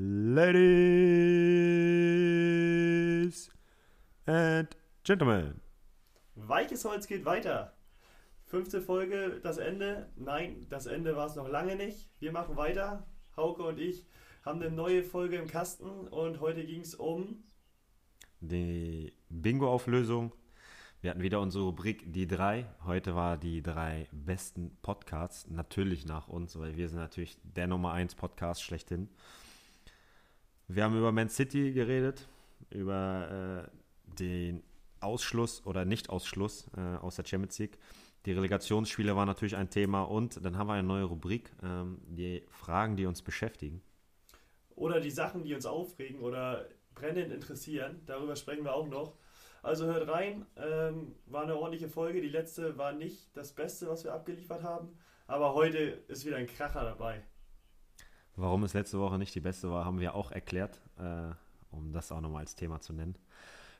Ladies and Gentlemen. Weiches Holz geht weiter. Fünfte Folge, das Ende. Nein, das Ende war es noch lange nicht. Wir machen weiter. Hauke und ich haben eine neue Folge im Kasten und heute ging es um die Bingo-Auflösung. Wir hatten wieder unsere Rubrik Die drei. Heute war die drei besten Podcasts. Natürlich nach uns, weil wir sind natürlich der Nummer 1 Podcast schlechthin. Wir haben über Man City geredet, über äh, den Ausschluss oder Nicht-Ausschluss äh, aus der Champions League. Die Relegationsspiele waren natürlich ein Thema und dann haben wir eine neue Rubrik, ähm, die Fragen, die uns beschäftigen. Oder die Sachen, die uns aufregen oder brennend interessieren. Darüber sprechen wir auch noch. Also hört rein, ähm, war eine ordentliche Folge. Die letzte war nicht das Beste, was wir abgeliefert haben, aber heute ist wieder ein Kracher dabei. Warum es letzte Woche nicht die beste war, haben wir auch erklärt, äh, um das auch nochmal als Thema zu nennen.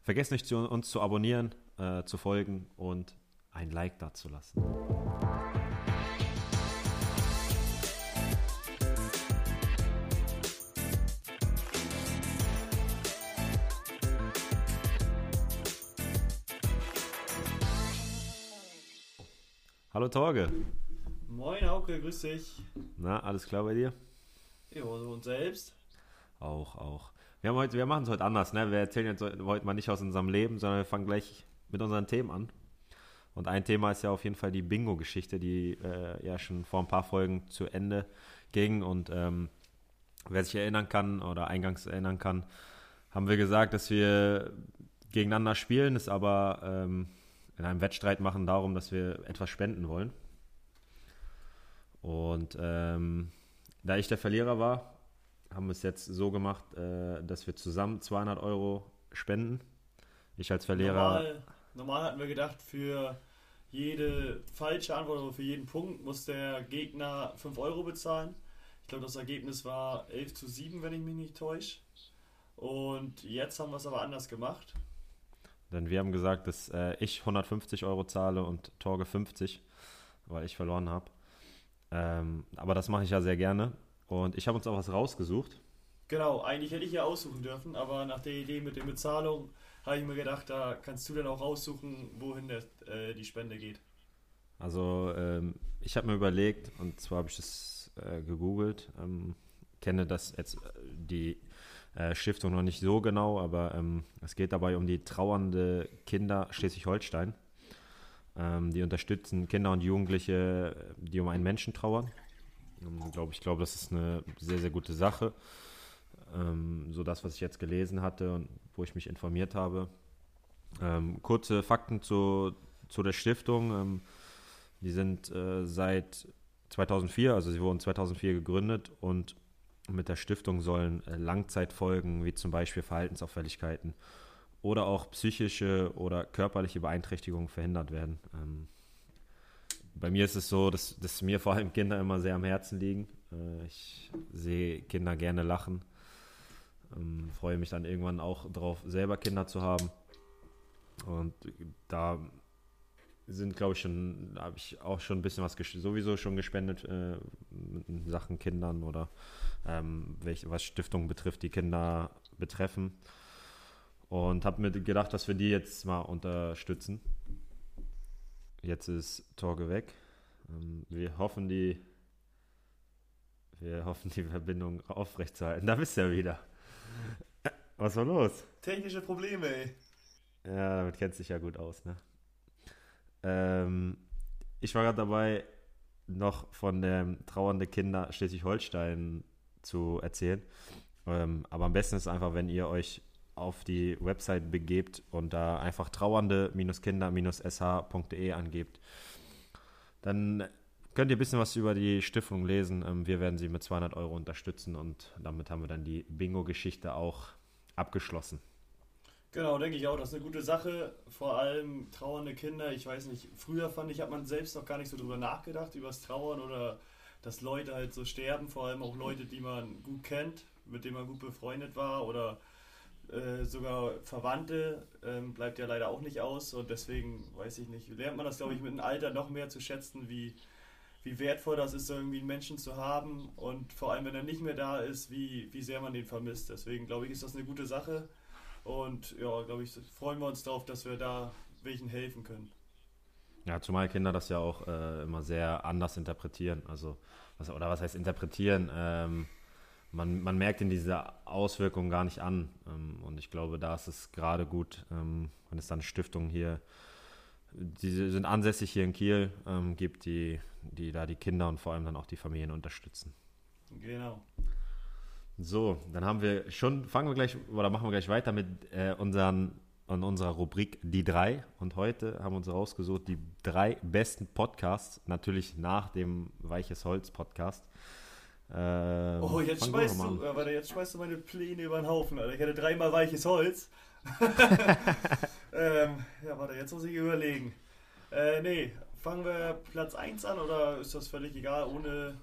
Vergesst nicht, uns zu abonnieren, äh, zu folgen und ein Like dazulassen. Hallo Torge. Moin Hauke, grüß dich. Na, alles klar bei dir? Ja, und selbst? Auch, auch. Wir, wir machen es heute anders, ne? Wir erzählen jetzt heute mal nicht aus unserem Leben, sondern wir fangen gleich mit unseren Themen an. Und ein Thema ist ja auf jeden Fall die Bingo-Geschichte, die äh, ja schon vor ein paar Folgen zu Ende ging. Und ähm, wer sich erinnern kann oder eingangs erinnern kann, haben wir gesagt, dass wir gegeneinander spielen, es aber ähm, in einem Wettstreit machen darum, dass wir etwas spenden wollen. Und ähm, da ich der Verlierer war, haben wir es jetzt so gemacht, äh, dass wir zusammen 200 Euro spenden. Ich als Verlierer. Normal, normal hatten wir gedacht, für jede falsche Antwort oder für jeden Punkt muss der Gegner 5 Euro bezahlen. Ich glaube, das Ergebnis war 11 zu 7, wenn ich mich nicht täusche. Und jetzt haben wir es aber anders gemacht. Denn wir haben gesagt, dass äh, ich 150 Euro zahle und Torge 50, weil ich verloren habe. Ähm, aber das mache ich ja sehr gerne. Und ich habe uns auch was rausgesucht. Genau, eigentlich hätte ich ja aussuchen dürfen, aber nach der Idee mit der Bezahlung habe ich mir gedacht, da kannst du dann auch raussuchen, wohin der, äh, die Spende geht. Also ähm, ich habe mir überlegt, und zwar habe ich das äh, gegoogelt, ähm, kenne das jetzt äh, die äh, Stiftung noch nicht so genau, aber ähm, es geht dabei um die trauernde Kinder Schleswig-Holstein. Ähm, die unterstützen Kinder und Jugendliche, die um einen Menschen trauern. Ähm, glaub, ich glaube, das ist eine sehr, sehr gute Sache. Ähm, so das, was ich jetzt gelesen hatte und wo ich mich informiert habe. Ähm, kurze Fakten zu, zu der Stiftung. Ähm, die sind äh, seit 2004, also sie wurden 2004 gegründet und mit der Stiftung sollen äh, Langzeitfolgen wie zum Beispiel Verhaltensauffälligkeiten oder auch psychische oder körperliche Beeinträchtigungen verhindert werden. Ähm, bei mir ist es so, dass, dass, mir vor allem Kinder immer sehr am Herzen liegen. Äh, ich sehe Kinder gerne lachen. Ähm, freue mich dann irgendwann auch darauf, selber Kinder zu haben. Und da sind, glaube ich, schon, habe ich auch schon ein bisschen was sowieso schon gespendet äh, in Sachen Kindern oder ähm, welche, was Stiftungen betrifft, die Kinder betreffen. Und habe mir gedacht, dass wir die jetzt mal unterstützen. Jetzt ist Torge weg. Ähm, wir hoffen, die wir hoffen, die Verbindung aufrechtzuerhalten. Da bist du ja wieder. Was war los? Technische Probleme, ey. Ja, damit kennst du dich ja gut aus, ne? Ähm, ich war gerade dabei, noch von dem trauernde Kinder Schleswig-Holstein zu erzählen. Ähm, aber am besten ist einfach, wenn ihr euch auf die Website begebt und da einfach trauernde-kinder-sh.de angebt. Dann könnt ihr ein bisschen was über die Stiftung lesen. Ähm, wir werden sie mit 200 Euro unterstützen und damit haben wir dann die Bingo-Geschichte auch abgeschlossen. Genau, denke ich auch. Das ist eine gute Sache. Vor allem trauernde Kinder. Ich weiß nicht, früher fand ich, hat man selbst noch gar nicht so drüber nachgedacht, über das Trauern oder dass Leute halt so sterben. Vor allem auch Leute, die man gut kennt, mit denen man gut befreundet war oder äh, sogar Verwandte. Ähm, bleibt ja leider auch nicht aus. Und deswegen, weiß ich nicht, lernt man das, glaube ich, mit dem Alter noch mehr zu schätzen, wie, wie wertvoll das ist, irgendwie einen Menschen zu haben und vor allem, wenn er nicht mehr da ist, wie, wie sehr man den vermisst. Deswegen glaube ich, ist das eine gute Sache und ja, glaube ich, freuen wir uns darauf, dass wir da welchen helfen können. Ja, zumal Kinder das ja auch äh, immer sehr anders interpretieren. Also, was, oder was heißt interpretieren? Ähm, man, man merkt in diese Auswirkungen gar nicht an. Ähm, und ich glaube, da ist es gerade gut, ähm, wenn es dann Stiftungen hier, die sind ansässig hier in Kiel, ähm, gibt, die, die da die Kinder und vor allem dann auch die Familien unterstützen. Genau. So, dann haben wir schon, fangen wir gleich, oder machen wir gleich weiter mit äh, unseren, in unserer Rubrik Die drei. Und heute haben wir uns rausgesucht, die drei besten Podcasts, natürlich nach dem Weiches Holz Podcast. Ähm, oh, jetzt schmeißt, du, warte, jetzt schmeißt du meine Pläne über den Haufen, Alter. Ich hatte dreimal weiches Holz. ähm, ja, warte, jetzt muss ich überlegen. Äh, nee, fangen wir Platz 1 an oder ist das völlig egal, ohne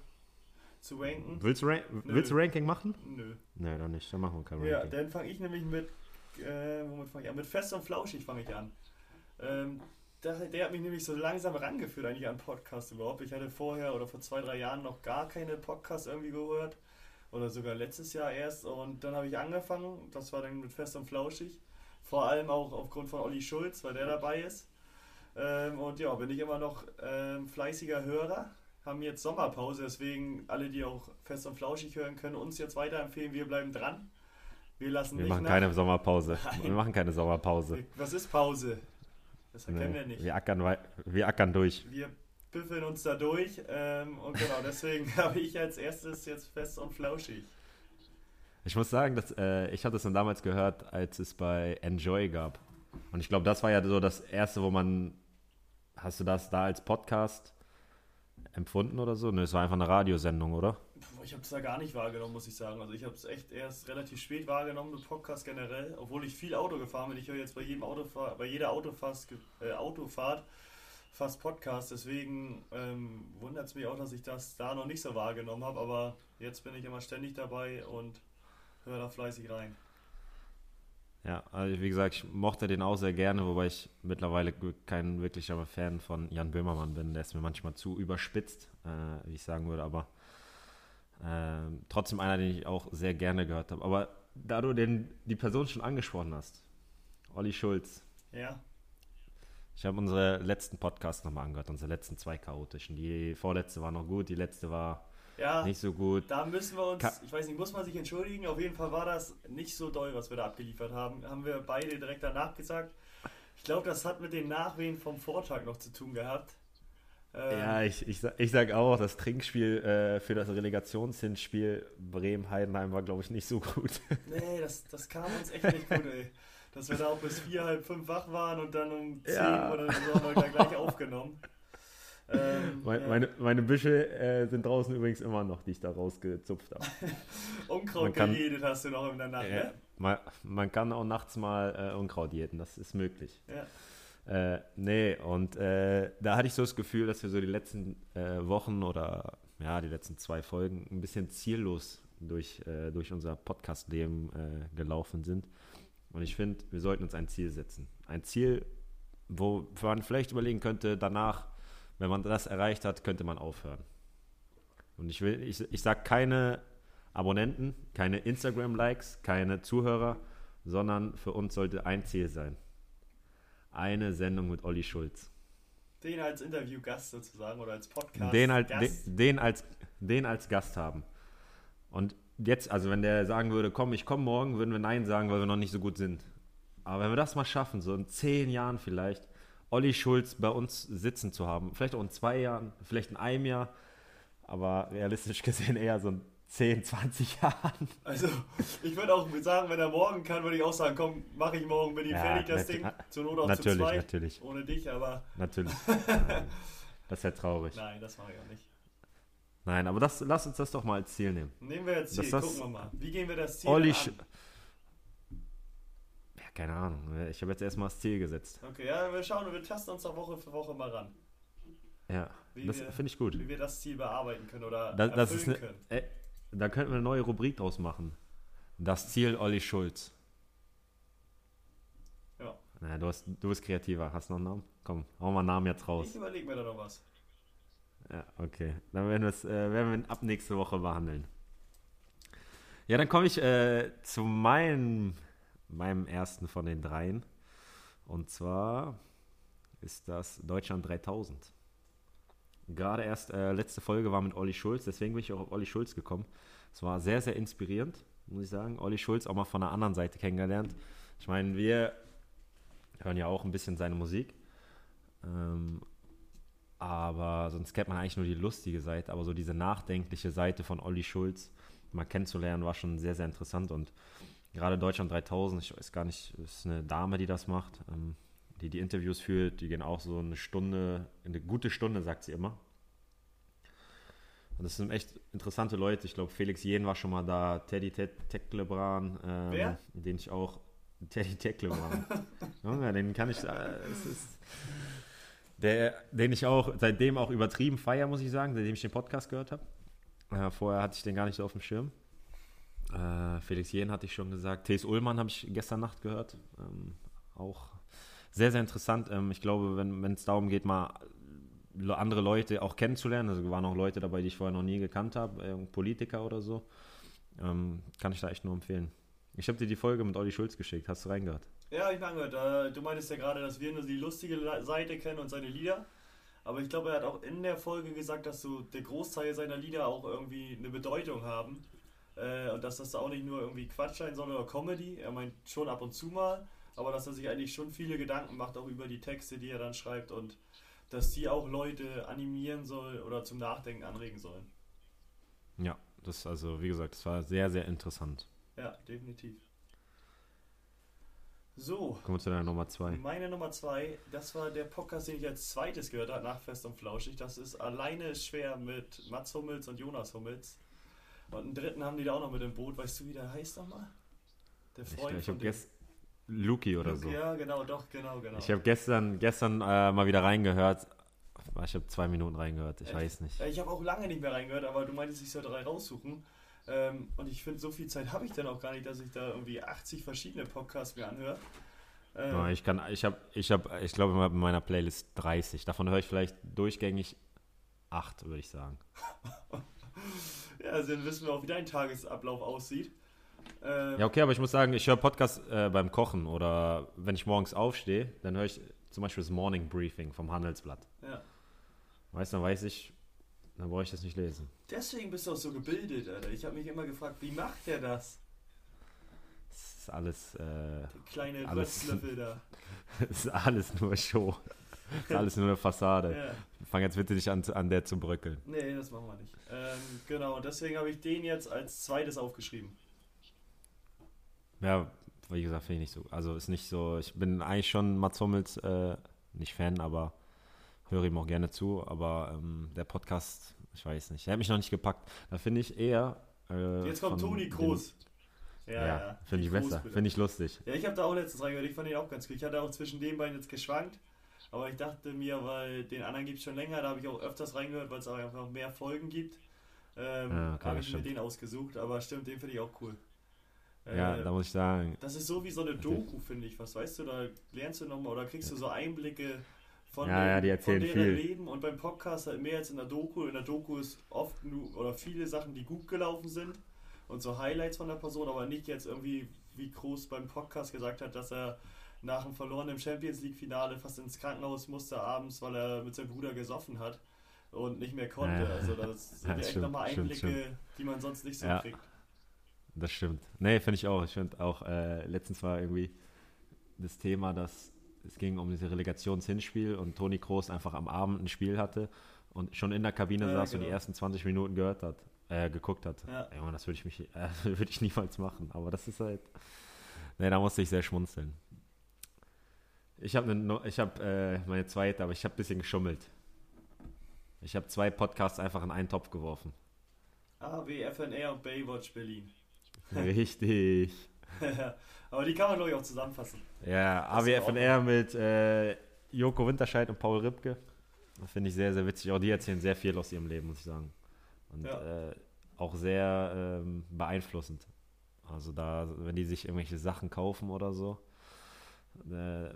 zu ranken? Willst du, Ran willst du Ranking machen? Nö. Nee, dann nicht, dann machen wir kein Ranking. Ja, dann fange ich nämlich mit, äh, womit fange ich an? Mit Fest und Flauschig fange ich an. Ähm, der, der hat mich nämlich so langsam rangeführt eigentlich an Podcast überhaupt. Ich hatte vorher oder vor zwei, drei Jahren noch gar keine Podcasts irgendwie gehört. Oder sogar letztes Jahr erst. Und dann habe ich angefangen. Das war dann mit Fest und Flauschig. Vor allem auch aufgrund von Olli Schulz, weil der dabei ist. Ähm, und ja, bin ich immer noch ähm, fleißiger Hörer. Haben jetzt Sommerpause, deswegen alle, die auch Fest und Flauschig hören, können uns jetzt weiterempfehlen. Wir bleiben dran. Wir lassen Wir machen nach. keine Sommerpause. Nein. Wir machen keine Sommerpause. Was ist Pause? Das erkennen nee, wir nicht. Wir ackern, wir ackern durch. Wir büffeln uns da durch ähm, und genau deswegen habe ich als erstes jetzt fest und flauschig. Ich muss sagen, dass, äh, ich hatte es dann damals gehört, als es bei Enjoy gab. Und ich glaube, das war ja so das erste, wo man. Hast du das da als Podcast empfunden oder so? Ne, es war einfach eine Radiosendung, oder? Ich habe es da gar nicht wahrgenommen, muss ich sagen. Also ich habe es echt erst relativ spät wahrgenommen, mit Podcast generell, obwohl ich viel Auto gefahren bin. Ich höre jetzt bei jedem Autofahr bei jeder Autofahrt, äh, Autofahrt fast Podcast. Deswegen ähm, wundert es mich auch, dass ich das da noch nicht so wahrgenommen habe. Aber jetzt bin ich immer ständig dabei und höre da fleißig rein. Ja, also wie gesagt, ich mochte den auch sehr gerne, wobei ich mittlerweile kein wirklicher Fan von Jan Böhmermann bin. Der ist mir manchmal zu überspitzt, äh, wie ich sagen würde, aber ähm, trotzdem einer, den ich auch sehr gerne gehört habe. Aber da du den, die Person schon angesprochen hast, Olli Schulz. Ja. Ich habe unsere letzten Podcasts nochmal angehört, unsere letzten zwei chaotischen. Die vorletzte war noch gut, die letzte war ja, nicht so gut. Da müssen wir uns, Ka ich weiß nicht, muss man sich entschuldigen. Auf jeden Fall war das nicht so doll, was wir da abgeliefert haben. Haben wir beide direkt danach gesagt. Ich glaube, das hat mit den Nachwehen vom Vortag noch zu tun gehabt. Ähm, ja, ich, ich, ich sage auch, das Trinkspiel äh, für das Relegationshinspiel Bremen-Heidenheim war, glaube ich, nicht so gut. Nee, das, das kam uns echt nicht gut, ey. Dass wir da auch bis vier, halb fünf wach waren und dann um zehn ja. oder so haben wir da gleich aufgenommen. Ähm, meine, ja. meine, meine, Büsche äh, sind draußen übrigens immer noch, die ich da rausgezupft habe. Unkraut gejedet hast du noch in der Nacht, äh, ne? Man, man, kann auch nachts mal äh, Unkraut jäten, das ist möglich. Ja. Äh, nee, und äh, da hatte ich so das Gefühl, dass wir so die letzten äh, Wochen oder ja, die letzten zwei Folgen ein bisschen ziellos durch, äh, durch unser Podcast-Leben äh, gelaufen sind. Und ich finde, wir sollten uns ein Ziel setzen. Ein Ziel, wo man vielleicht überlegen könnte, danach, wenn man das erreicht hat, könnte man aufhören. Und ich will, ich, ich sage keine Abonnenten, keine Instagram-Likes, keine Zuhörer, sondern für uns sollte ein Ziel sein eine Sendung mit Olli Schulz. Den als Interviewgast sozusagen oder als Podcast. Den, halt, den, den, als, den als Gast haben. Und jetzt, also wenn der sagen würde, komm, ich komme morgen, würden wir Nein sagen, weil wir noch nicht so gut sind. Aber wenn wir das mal schaffen, so in zehn Jahren vielleicht, Olli Schulz bei uns sitzen zu haben, vielleicht auch in zwei Jahren, vielleicht in einem Jahr, aber realistisch gesehen eher so in 10, 20 Jahren. Also, ich würde auch sagen, wenn er morgen kann, würde ich auch sagen, komm, mache ich morgen, bin ich ja, fertig, das Ding. Zur Not auch natürlich, zu zweit. Natürlich. Ohne dich, aber. Natürlich. das wäre traurig. Nein, das mache ich auch nicht. Nein, aber das, lass uns das doch mal als Ziel nehmen. Nehmen wir als Ziel, das, gucken wir mal. Wie gehen wir das Ziel Olli an? Ja, keine Ahnung. Ich habe jetzt erstmal das Ziel gesetzt. Okay, ja, wir schauen, wir tasten uns da Woche für Woche mal ran. Ja, wie das finde ich gut. Wie wir das Ziel bearbeiten können oder das, das ist eine, können. Äh, da könnten wir eine neue Rubrik draus machen. Das Ziel Olli Schulz. Ja. Naja, du, hast, du bist kreativer. Hast du noch einen Namen? Komm, hau mal einen Namen jetzt raus. Ich überlege mir da noch was. Ja, okay. Dann werden, äh, werden wir ab nächste Woche behandeln. Ja, dann komme ich äh, zu meinem, meinem ersten von den dreien. Und zwar ist das Deutschland 3000. Gerade erst äh, letzte Folge war mit Olli Schulz, deswegen bin ich auch auf Olli Schulz gekommen. Es war sehr, sehr inspirierend, muss ich sagen. Olli Schulz auch mal von der anderen Seite kennengelernt. Ich meine, wir hören ja auch ein bisschen seine Musik. Ähm, aber sonst kennt man eigentlich nur die lustige Seite. Aber so diese nachdenkliche Seite von Olli Schulz mal kennenzulernen, war schon sehr, sehr interessant. Und gerade Deutschland 3000, ich weiß gar nicht, ist eine Dame, die das macht, ähm, die die Interviews führt. Die gehen auch so eine Stunde, eine gute Stunde, sagt sie immer. Und das sind echt interessante Leute. Ich glaube, Felix Jen war schon mal da, Teddy Teklebran, ähm, Wer? den ich auch, Teddy Teklebran. ja, den kann ich, äh, ist, der, den ich auch seitdem auch übertrieben feier, muss ich sagen, seitdem ich den Podcast gehört habe. Äh, vorher hatte ich den gar nicht so auf dem Schirm. Äh, Felix Jen hatte ich schon gesagt. T.S. Ullmann habe ich gestern Nacht gehört. Ähm, auch sehr, sehr interessant. Ähm, ich glaube, wenn es darum geht, mal andere Leute auch kennenzulernen, also waren auch Leute dabei, die ich vorher noch nie gekannt habe, Politiker oder so, ähm, kann ich da echt nur empfehlen. Ich habe dir die Folge mit Olli Schulz geschickt. Hast du reingehört? Ja, ich habe angehört. Äh, du meintest ja gerade, dass wir nur die lustige Seite kennen und seine Lieder. Aber ich glaube, er hat auch in der Folge gesagt, dass so der Großteil seiner Lieder auch irgendwie eine Bedeutung haben. Äh, und dass das auch nicht nur irgendwie Quatsch sein soll oder Comedy. Er meint schon ab und zu mal. Aber dass er sich eigentlich schon viele Gedanken macht, auch über die Texte, die er dann schreibt. Und dass die auch Leute animieren soll oder zum Nachdenken anregen sollen. Ja, das also, wie gesagt, das war sehr, sehr interessant. Ja, definitiv. So. Kommen wir zu deiner Nummer zwei. Meine Nummer zwei, das war der Podcast, den ich als zweites gehört habe, nach Fest und Flauschig. Das ist Alleine schwer mit Mats Hummels und Jonas Hummels. Und einen dritten haben die da auch noch mit im Boot. Weißt du, wie der heißt nochmal? Der Freund ich, ich habe gestern Luki oder Luke, so. Ja, genau, doch, genau, genau. Ich habe gestern, gestern äh, mal wieder reingehört. Ich habe zwei Minuten reingehört, ich Echt? weiß nicht. Ich habe auch lange nicht mehr reingehört, aber du meintest, ich soll drei raussuchen. Ähm, und ich finde, so viel Zeit habe ich dann auch gar nicht, dass ich da irgendwie 80 verschiedene Podcasts mir anhöre. Ähm, ich kann, ich habe, ich habe, ich glaube in meiner Playlist 30. Davon höre ich vielleicht durchgängig 8, würde ich sagen. ja, also dann wissen wir auch, wie dein Tagesablauf aussieht. Ähm, ja, okay, aber ich muss sagen, ich höre Podcasts äh, beim Kochen oder wenn ich morgens aufstehe, dann höre ich zum Beispiel das Morning Briefing vom Handelsblatt. Ja. Weißt du, dann weiß ich, dann brauche ich das nicht lesen. Deswegen bist du auch so gebildet, Alter. Ich habe mich immer gefragt, wie macht der das? Das ist alles. Äh, der kleine alles, da. das ist alles nur Show. Das ist alles nur eine Fassade. Ja. Fang jetzt bitte nicht an, an der zu bröckeln. Nee, das machen wir nicht. Ähm, genau, deswegen habe ich den jetzt als zweites aufgeschrieben. Ja, wie gesagt, finde ich nicht so. Also ist nicht so, ich bin eigentlich schon Mats Hummels, äh, nicht Fan, aber höre ihm auch gerne zu. Aber ähm, der Podcast, ich weiß nicht, er hat mich noch nicht gepackt. Da finde ich eher. Äh, Jetzt kommt Toni Kroos. Ja, ja, ja. finde ich besser, finde ich lustig. Ja, ich habe da auch letztens reingehört, ich fand ihn auch ganz gut. Ich hatte auch zwischen den beiden jetzt geschwankt, aber ich dachte mir, weil den anderen gibt es schon länger, da habe ich auch öfters reingehört, weil es auch einfach mehr Folgen gibt. Ähm, ja, okay, habe ich mir den ausgesucht, aber stimmt, den finde ich auch cool. Ja, äh, da muss ich sagen. Das ist so wie so eine Doku, finde ich. Was weißt du, da lernst du nochmal oder kriegst du so Einblicke von, ja, dem, ja, die erzählen von deren viel. Leben und beim Podcast halt mehr als in der Doku. In der Doku ist oft nur oder viele Sachen, die gut gelaufen sind und so Highlights von der Person, aber nicht jetzt irgendwie, wie Groß beim Podcast gesagt hat, dass er nach dem verlorenen Champions League Finale fast ins Krankenhaus musste abends, weil er mit seinem Bruder gesoffen hat und nicht mehr konnte. Ja. Also das sind ja, echt nochmal Einblicke, stimmt, stimmt. die man sonst nicht so ja. kriegt. Das stimmt. Nee, finde ich auch. Ich finde auch, äh, letztens war irgendwie das Thema, dass es ging um dieses Relegationshinspiel und Toni Kroos einfach am Abend ein Spiel hatte und schon in der Kabine ja, saß genau. und die ersten 20 Minuten gehört hat, äh, geguckt hat. Ja. Ey, das würde ich mich, äh, würde ich niemals machen. Aber das ist halt, nee, da musste ich sehr schmunzeln. Ich habe ne, ich habe äh, meine zweite, aber ich habe ein bisschen geschummelt. Ich habe zwei Podcasts einfach in einen Topf geworfen. AW, FNR und Baywatch Berlin. Richtig. Aber die kann man, glaube ich, auch zusammenfassen. Ja, AWFNR mit äh, Joko Winterscheid und Paul Ripke. Das finde ich sehr, sehr witzig. Auch die erzählen sehr viel aus ihrem Leben, muss ich sagen. Und ja. äh, auch sehr ähm, beeinflussend. Also da, wenn die sich irgendwelche Sachen kaufen oder so, äh,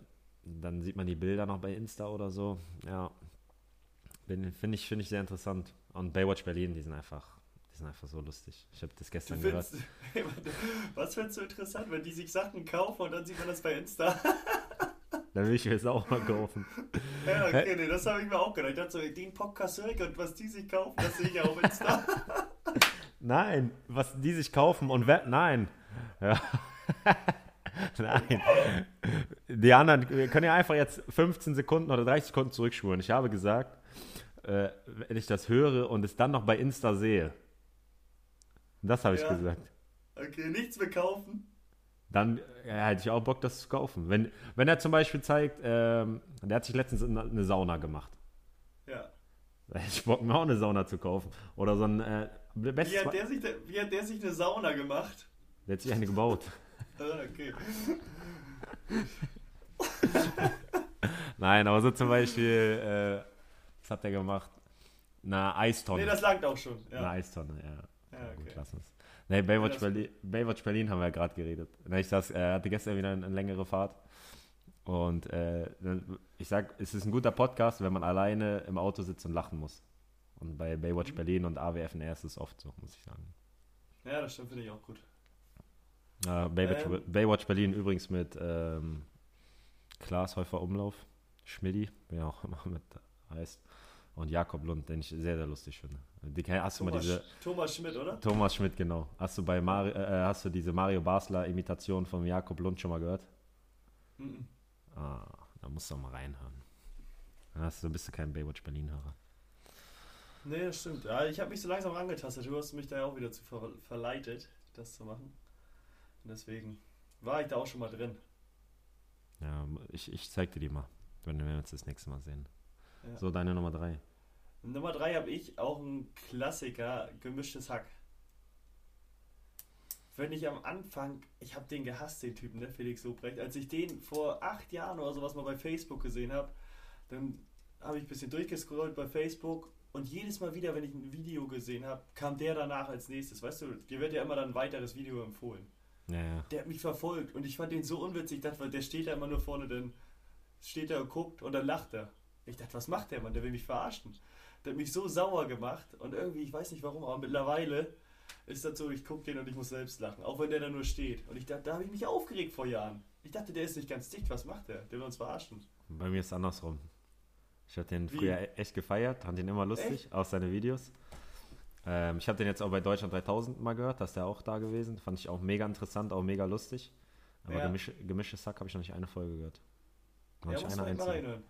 dann sieht man die Bilder noch bei Insta oder so. Ja, Finde ich, find ich sehr interessant. Und Baywatch Berlin, die sind einfach, sind einfach so lustig. Ich habe das gestern gehört. was findest du interessant, wenn die sich Sachen kaufen und dann sieht man das bei Insta? Da will ich mir jetzt auch mal kaufen. ja, okay, nee, das habe ich mir auch gedacht. Ich dachte so, den Podcast höre ich und was die sich kaufen, das sehe ich auf Insta. Nein, was die sich kaufen und wer. Nein. Ja. Nein. Die anderen, wir können ja einfach jetzt 15 Sekunden oder 30 Sekunden zurückspulen. Ich habe gesagt, äh, wenn ich das höre und es dann noch bei Insta sehe, das habe ich Ja. gesagt. Okay, nichts mehr kaufen. Dann äh, hätte ich auch Bock, das zu kaufen. Wenn, wenn er zum Beispiel zeigt, ähm, der hat sich letztens eine eine Sauna gemacht. Ja. Da hätte ich Bock, mir auch eine Sauna zu kaufen. Oder so ein. Äh, Wie hat, der sich, wie hat der sich eine Sauna gemacht? der hat sich eine gebaut. Ah, Okay. Nein, aber so zum Beispiel, äh, was hat der gemacht? Eine Eistonne. Nee, das langt auch schon. Eine Ja. Eistonne, ja. Ja, okay. lass uns. Nee, Baywatch, das- Berlin, Baywatch Berlin haben wir ja gerade geredet. Ich saß, er hatte gestern wieder eine, eine längere Fahrt. Und äh, ich sag, es ist ein guter Podcast, wenn man alleine im Auto sitzt und lachen muss. Und bei Mhm. Baywatch Berlin und AWFNR ist es oft so, muss ich sagen. Ja, das stimmt, finde ich auch gut. Äh, Baywatch, Ähm. Baywatch Berlin übrigens mit ähm, Klaas Häufer Umlauf, Schmidti, wie er auch immer mit heißt, und Jakob Lund, den ich sehr, sehr lustig finde. Die, hast du mal Thomas, diese, Thomas Schmidt, oder? Thomas Schmidt, genau. Hast du bei Mario, äh, hast du diese Mario Basler Imitation von Jakob Lund schon mal gehört? Mhm. Ah, da musst du auch mal reinhören. Dann hast du, bist du kein Baywatch Berlin-Hörer. Nee, das stimmt. Ja, ich habe mich so langsam rangetastet. Du hast mich da ja auch wieder zu ver verleitet, das zu machen. Und deswegen war ich da auch schon mal drin. Ja, ich, ich zeig dir die mal, wenn wir uns das nächste Mal sehen. Ja. So, deine Nummer drei. Nummer drei habe ich auch ein Klassiker, gemischtes Hack. Wenn ich am Anfang, ich habe den gehasst, den Typen, ne, Felix Lobrecht. Als ich den vor acht Jahren oder sowas mal bei Facebook gesehen habe, dann habe ich ein bisschen durchgescrollt bei Facebook und jedes Mal wieder, wenn ich ein Video gesehen habe, kam der danach als nächstes. Weißt du, dir wird ja immer dann ein weiteres Video empfohlen. Ja, ja. Der hat mich verfolgt und ich fand den so unwitzig. Ich dachte, der steht da immer nur vorne, dann steht er und guckt und dann lacht er. Ich dachte, was macht der Mann? Der will mich verarschen. Der hat mich so sauer gemacht und irgendwie, ich weiß nicht warum, aber mittlerweile ist das so, ich gucke den und ich muss selbst lachen, auch wenn der da nur steht. Und ich dachte, da habe ich mich aufgeregt vor Jahren. Ich dachte, der ist nicht ganz dicht, was macht der? Der will uns verarschen. Bei mir ist es andersrum. Ich habe den Wie? früher e- echt gefeiert, fand den immer lustig, aus seinen Videos. Ähm, ich habe den jetzt auch bei Deutschland 3000 mal gehört, dass der auch da gewesen. Fand ich auch mega interessant, auch mega lustig. Aber Ja. Gemischtes Sack habe ich noch nicht eine Folge gehört. Noch Ja, nicht muss eine einzige.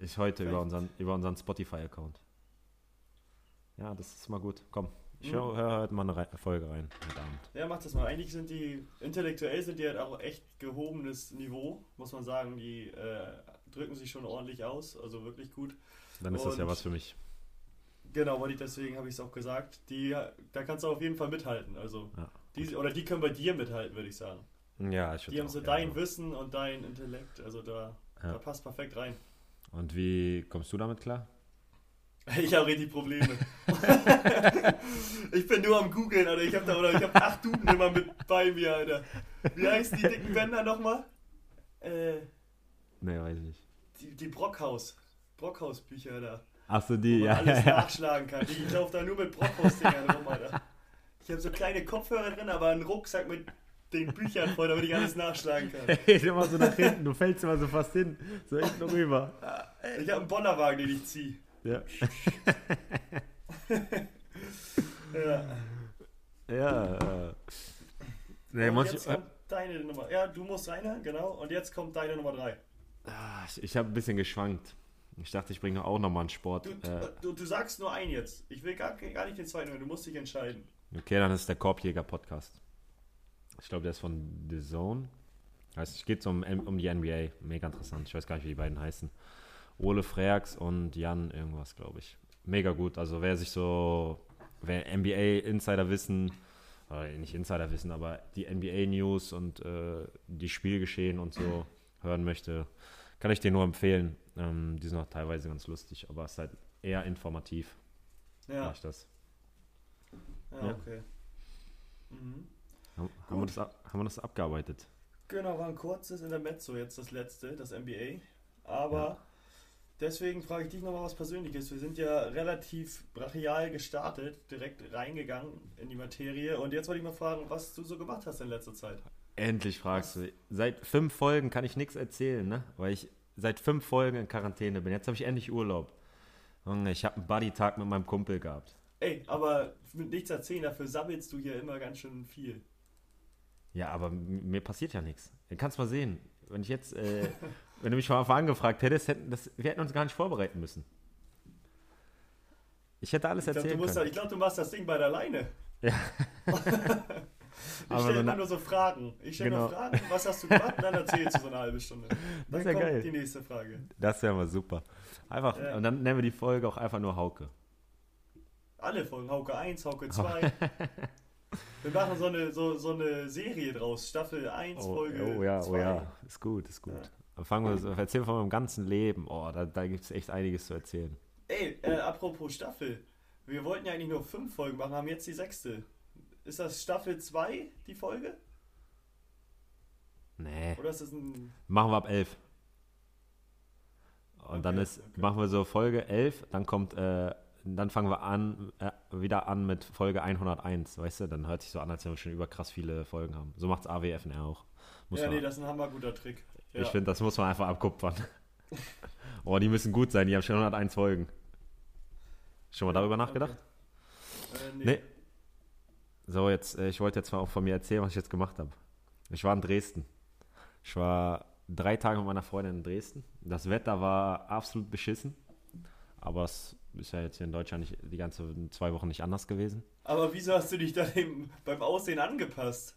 Ich heute über unseren, über unseren Spotify-Account. Ja, das ist mal gut. Komm, ich höre hör heute mal eine Folge rein heute Abend. Ja, mach das mal. Eigentlich sind die, intellektuell sind die halt auch echt gehobenes Niveau, muss man sagen. Die äh, drücken sich schon ordentlich aus, also wirklich gut. Dann ist das ja Und- was für mich. Genau, weil ich deswegen habe ich es auch gesagt. Die, da kannst du auf jeden Fall mithalten. Also Ja. die, oder die können bei dir mithalten, würde ich sagen. Ja, ich Die würd haben so dein mal. Wissen und dein Intellekt. Also da, Ja. da passt perfekt rein. Und wie kommst du damit klar? Ich habe richtig Probleme. ich bin nur am googeln, Alter. Ich habe da oder ich habe acht Duden immer mit bei mir, Alter. Wie heißen die dicken Bänder nochmal? Äh, Nee, weiß ich nicht. die, die Brockhaus. Brockhaus-Bücher da. Achso, Wo die, man ja, alles ja. nachschlagen kann. Ich laufe da nur mit Brockhaus-Dingern rum, Alter. Ich habe so kleine Kopfhörer drin, aber einen Rucksack mit den Büchern voll, damit ich alles nachschlagen kann. Geht immer so nach hinten, du fällst immer so fast hin, so hinten rüber. Ich habe einen Bollerwagen, den ich ziehe. Ja. Ja. Ja, äh. Nee, muss jetzt ich, kommt deine Nummer. Ja, du musst rein, genau. Und jetzt kommt deine Nummer 3. Ah, ich, habe ein bisschen geschwankt. Ich dachte, ich bringe auch nochmal einen Sport. Du, Äh, du, du sagst nur einen jetzt. Ich will gar, gar nicht den zweiten. Du musst dich entscheiden. okay, dann ist der Korbjäger-Podcast. Ich glaube, der ist von The Zone. Heißt, es geht um, um die NBA. Mega interessant. Ich weiß gar nicht, wie die beiden heißen. Ole Freaks und Jan irgendwas, glaube ich. Mega gut. Also wer sich so, wer NBA-Insider wissen, oder nicht Insider wissen, aber die NBA-News und äh, die Spielgeschehen und so hören möchte, kann ich dir nur empfehlen. Ähm, die sind auch teilweise ganz lustig, aber es ist halt eher informativ. Ja, Mach ich das. ja, Ja. okay. Mhm. Haben, haben, wir das ab, haben wir das abgearbeitet? Genau, war ein kurzes Intermezzo jetzt das letzte, das NBA. Aber deswegen frage ich dich nochmal was Persönliches. Wir sind ja relativ brachial gestartet, direkt reingegangen in die Materie. Und jetzt wollte ich mal fragen, was du so gemacht hast in letzter Zeit. Endlich fragst du. Seit fünf Folgen kann ich nichts erzählen, ne? Weil ich seit fünf Folgen in Quarantäne bin. Jetzt habe ich endlich Urlaub. Junge, ich habe einen Buddy-Tag mit meinem Kumpel gehabt. Ey, aber mit nichts erzählen, dafür sammelst du hier immer ganz schön viel. Ja, aber mir passiert ja nichts. Du kannst mal sehen. Wenn ich jetzt, äh, wenn du mich von Anfang an gefragt hättest, hätten das, wir hätten uns gar nicht vorbereiten müssen. Ich hätte alles Ich glaube, du, erzählen musst da- können. ich glaub, du machst das Ding bald alleine. Ja. ich stelle immer nur so Fragen. Ich stelle Genau. nur Fragen, was hast du gemacht? Und dann erzählst du so eine halbe Stunde. Dann ist ja kommt geil. die nächste Frage. Das wäre mal super. Einfach, Ja. und dann nennen wir die Folge auch einfach nur Hauke. Alle Folgen, Hauke 1, Hauke 2. Wir machen so eine, so, so eine Serie draus. Staffel 1, Oh, Folge oh ja, 2. oh ja, ist gut, ist gut. Ja. Dann fangen wir, erzählen von meinem ganzen Leben. Oh, da, da gibt es echt einiges zu erzählen. Ey, äh, apropos Staffel. Wir wollten ja eigentlich nur fünf Folgen machen, haben jetzt die sechste. Ist das Staffel 2, die Folge? Nee, Oder ist das ein. machen wir ab 11. Und dann Okay, ist, okay. machen wir so Folge 11, dann kommt, äh, dann fangen wir an, äh, wieder an mit Folge 101, weißt du? Dann hört sich so an, als wenn wir schon über krass viele Folgen haben. So macht's AWFNR auch. Muss ja, nee, das ist ein hammerguter Trick. Ja. Ich finde, das muss man einfach abkupfern. oh, die müssen gut sein, die haben schon 101 Folgen. Schon mal darüber nachgedacht? Okay. Äh, nee. Nee. So, jetzt, äh, ich wollte jetzt mal auch von mir erzählen, was ich jetzt gemacht habe. Ich war in Dresden. Ich war drei Tage mit meiner Freundin in Dresden. Das Wetter war absolut beschissen. Aber es ist ja jetzt hier in Deutschland nicht, die ganze zwei Wochen nicht anders gewesen. Aber wieso hast du dich da eben beim Aussehen angepasst?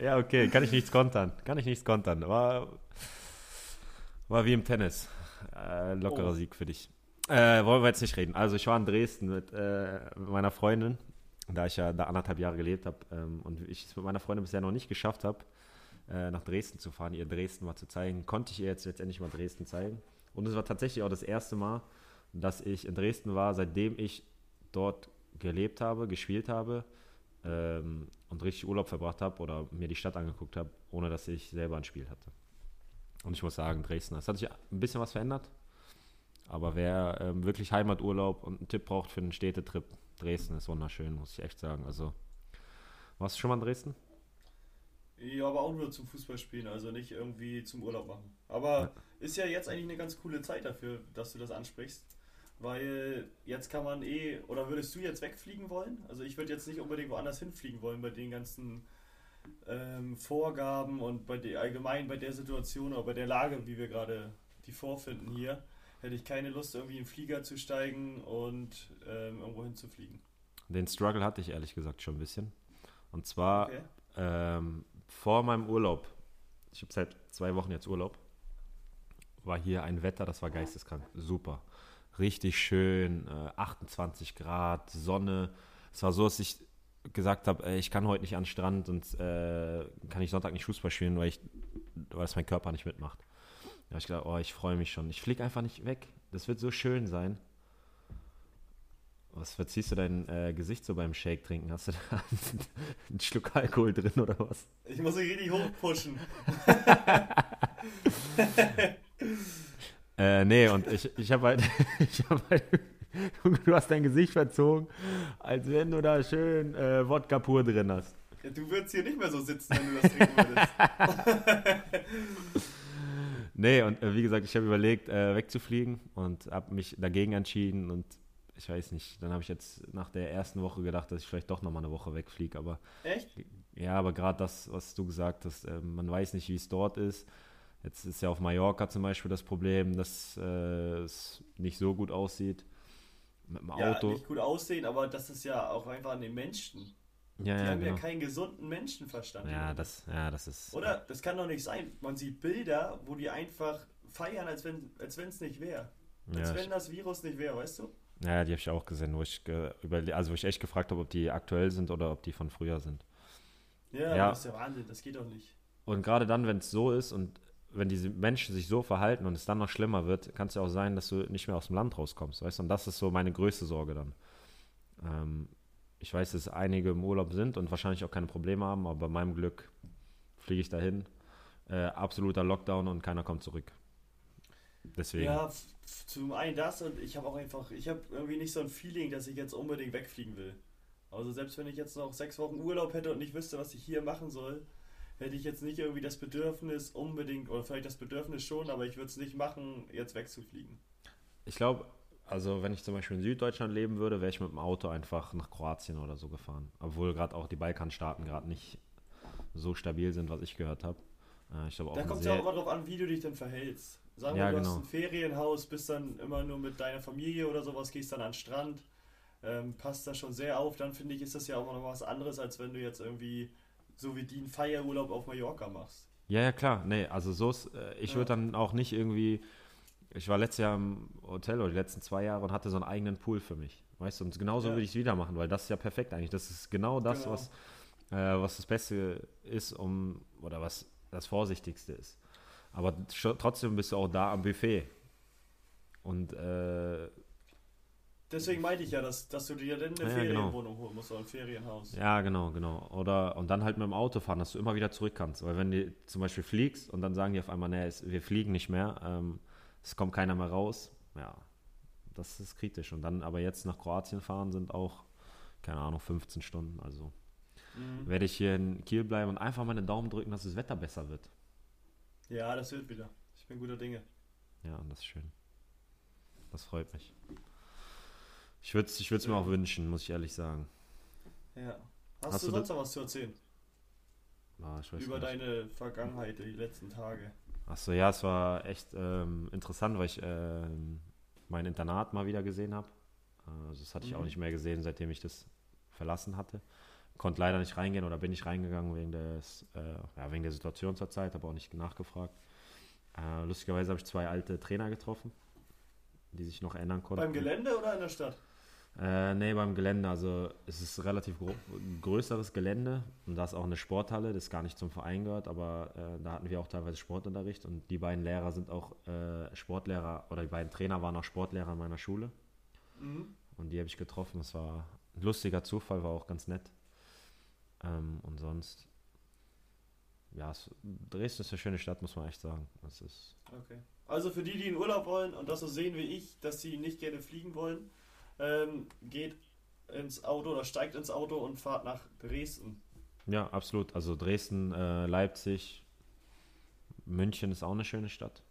Ja, okay, kann ich nichts kontern. Kann ich nichts kontern. War, war wie im Tennis. Äh, lockerer Oh. Sieg für dich. Äh, wollen wir jetzt nicht reden. Also ich war in Dresden mit, äh, mit meiner Freundin, da ich ja da anderthalb Jahre gelebt habe ähm, und ich es mit meiner Freundin bisher noch nicht geschafft habe, äh, nach Dresden zu fahren, ihr Dresden mal zu zeigen, konnte ich ihr jetzt letztendlich mal Dresden zeigen. Und es war tatsächlich auch das erste Mal, dass ich in Dresden war, seitdem ich dort gelebt habe, gespielt habe ähm, und richtig Urlaub verbracht habe oder mir die Stadt angeguckt habe, ohne dass ich selber ein Spiel hatte. Und ich muss sagen, Dresden, es hat sich ein bisschen was verändert. Aber wer ähm, wirklich Heimaturlaub und einen Tipp braucht für einen Städtetrip, Dresden ist wunderschön, muss ich echt sagen. Also, warst du schon mal in Dresden? Ja, aber auch nur zum Fußballspielen, also nicht irgendwie zum Urlaub machen. Aber Ja. ist ja jetzt eigentlich eine ganz coole Zeit dafür, dass du das ansprichst. Weil jetzt kann man eh, oder würdest du jetzt wegfliegen wollen? Also ich würde jetzt nicht unbedingt woanders hinfliegen wollen bei den ganzen ähm, Vorgaben und bei der allgemein bei der Situation oder bei der Lage, wie wir gerade die vorfinden hier, hätte ich keine Lust, irgendwie in den Flieger zu steigen und ähm, irgendwo hinzufliegen. Den Struggle hatte ich ehrlich gesagt schon ein bisschen. Und zwar Okay. ähm, vor meinem Urlaub, ich habe seit zwei Wochen jetzt Urlaub, war hier ein Wetter, das war geisteskrank. Super. Richtig schön, äh, 28 Grad, Sonne. Es war so, dass ich gesagt habe, ey, ich kann heute nicht an den Strand und äh, kann ich Sonntag nicht Fußball spielen, weil, ich, weil es mein Körper nicht mitmacht. Habe ich gedacht, oh, ich freue mich schon. Ich fliege einfach nicht weg. Das wird so schön sein. Was verziehst du dein äh, Gesicht so beim Shake trinken? Hast du da einen Schluck Alkohol drin oder was? Ich muss mich richtig hochpushen. Äh, nee, und ich, ich habe halt, ich hab halt, du hast dein Gesicht verzogen, als wenn du da schön äh, Wodka pur drin hast. Ja, du würdest hier nicht mehr so sitzen, wenn du das trinken würdest. Nee, und äh, wie gesagt, ich habe überlegt, äh, wegzufliegen und habe mich dagegen entschieden und ich weiß nicht, dann habe ich jetzt nach der ersten Woche gedacht, dass ich vielleicht doch nochmal eine Woche wegfliege, aber Echt? ja, aber gerade das, was du gesagt hast, äh, man weiß nicht, wie es dort ist. Jetzt ist ja auf Mallorca zum Beispiel das Problem, dass äh, es nicht so gut aussieht. Mit dem Ja, Auto. nicht gut aussehen, aber das ist ja auch einfach an den Menschen. Ja, Die ja, haben genau. ja keinen gesunden Menschenverstand. Ja, das, ja, das ist. Oder? Das kann doch nicht sein. Man sieht Bilder, wo die einfach feiern, als wenn als es nicht wäre. Als Ja, wenn das Virus nicht wäre, weißt du? ja die habe ich auch gesehen, wo ich, also wo ich echt gefragt habe, ob die aktuell sind oder ob die von früher sind. Ja, Ja. das ist ja Wahnsinn, das geht doch nicht. Und gerade dann, wenn es so ist und wenn diese Menschen sich so verhalten und es dann noch schlimmer wird, kann es ja auch sein, dass du nicht mehr aus dem Land rauskommst, weißt du? Und das ist so meine größte Sorge dann. Ähm, ich weiß, dass einige im Urlaub sind und wahrscheinlich auch keine Probleme haben, aber bei meinem Glück fliege ich dahin. Äh, absoluter Lockdown und keiner kommt zurück. Deswegen. Ja, zum einen das und ich habe auch einfach, ich habe irgendwie nicht so ein Feeling, dass ich jetzt unbedingt wegfliegen will. Also selbst wenn ich jetzt noch sechs Wochen Urlaub hätte und nicht wüsste, was ich hier machen soll, hätte ich jetzt nicht irgendwie das Bedürfnis unbedingt, oder vielleicht das Bedürfnis schon, aber ich würde es nicht machen, jetzt wegzufliegen. Ich glaube, also wenn ich zum Beispiel in Süddeutschland leben würde, wäre ich mit dem Auto einfach nach Kroatien oder so gefahren. Obwohl gerade auch die Balkanstaaten gerade nicht so stabil sind, was ich gehört habe. Äh, ich glaube auch Da kommt es ja auch immer drauf an, wie du dich denn verhältst. Sagen Ja, wir, du genau. hast ein Ferienhaus, bist dann immer nur mit deiner Familie oder sowas, gehst dann an den Strand, ähm, passt da schon sehr auf, dann finde ich, ist das ja auch noch was anderes, als wenn du jetzt irgendwie so wie die einen Feierurlaub auf Mallorca machst. Ja, ja, klar. Nee, also so ist, äh, ich Ja. würde dann auch nicht irgendwie, ich war letztes Jahr im Hotel oder die letzten zwei Jahre und hatte so einen eigenen Pool für mich. Weißt du, und genauso Ja. würde ich es wieder machen, weil das ist ja perfekt eigentlich. Das ist genau das, Genau. was, äh, was das Beste ist, um, oder was das Vorsichtigste ist. Aber trotzdem bist du auch da am Buffet. Und äh, Deswegen meinte ich ja, dass, dass du dir dann eine Ja, genau. Ferienwohnung holen musst oder ein Ferienhaus. Ja, genau, genau. Oder und dann halt mit dem Auto fahren, dass du immer wieder zurück kannst. Weil wenn du zum Beispiel fliegst und dann sagen die auf einmal, nee, wir fliegen nicht mehr, ähm, es kommt keiner mehr raus, ja, das ist kritisch. Und dann aber jetzt nach Kroatien fahren sind auch, keine Ahnung, 15 Stunden. Also Mhm. werde ich hier in Kiel bleiben und einfach meine Daumen drücken, dass das Wetter besser wird. Ja, das wird wieder. Ich bin guter Dinge. Ja, und das ist schön. Das freut mich. Ich würde es ich würd's mir auch wünschen, muss ich ehrlich sagen. Ja. Hast, Hast du sonst noch was zu erzählen? Ah, Über deine Vergangenheit, die letzten Tage. Achso, ja, es war echt ähm, interessant, weil ich ähm, mein Internat mal wieder gesehen habe. Also das hatte ich auch Mhm. nicht mehr gesehen, seitdem ich das verlassen hatte. Konnte leider nicht reingehen oder bin nicht reingegangen wegen, des, äh, ja, wegen der Situation zur Zeit, habe auch nicht nachgefragt. Äh, lustigerweise habe ich zwei alte Trainer getroffen, die sich noch erinnern konnten. Beim Gelände oder in der Stadt? Äh, nee, beim Gelände. Also es ist ein relativ größeres Gelände und da ist auch eine Sporthalle, das gar nicht zum Verein gehört, aber äh, da hatten wir auch teilweise Sportunterricht und die beiden Lehrer sind auch äh, Sportlehrer oder die beiden Trainer waren auch Sportlehrer in meiner Schule Mhm. und die habe ich getroffen. Das war ein lustiger Zufall, war auch ganz nett. Ähm, und sonst, ja, es, Dresden ist eine schöne Stadt, muss man echt sagen. Es ist, Okay. Also für die, die in Urlaub wollen und das so sehen wie ich, dass sie nicht gerne fliegen wollen, ähm, geht ins Auto oder steigt ins Auto und fahrt nach Dresden. ja, absolut. Also Dresden, äh, Leipzig, München ist auch eine schöne Stadt.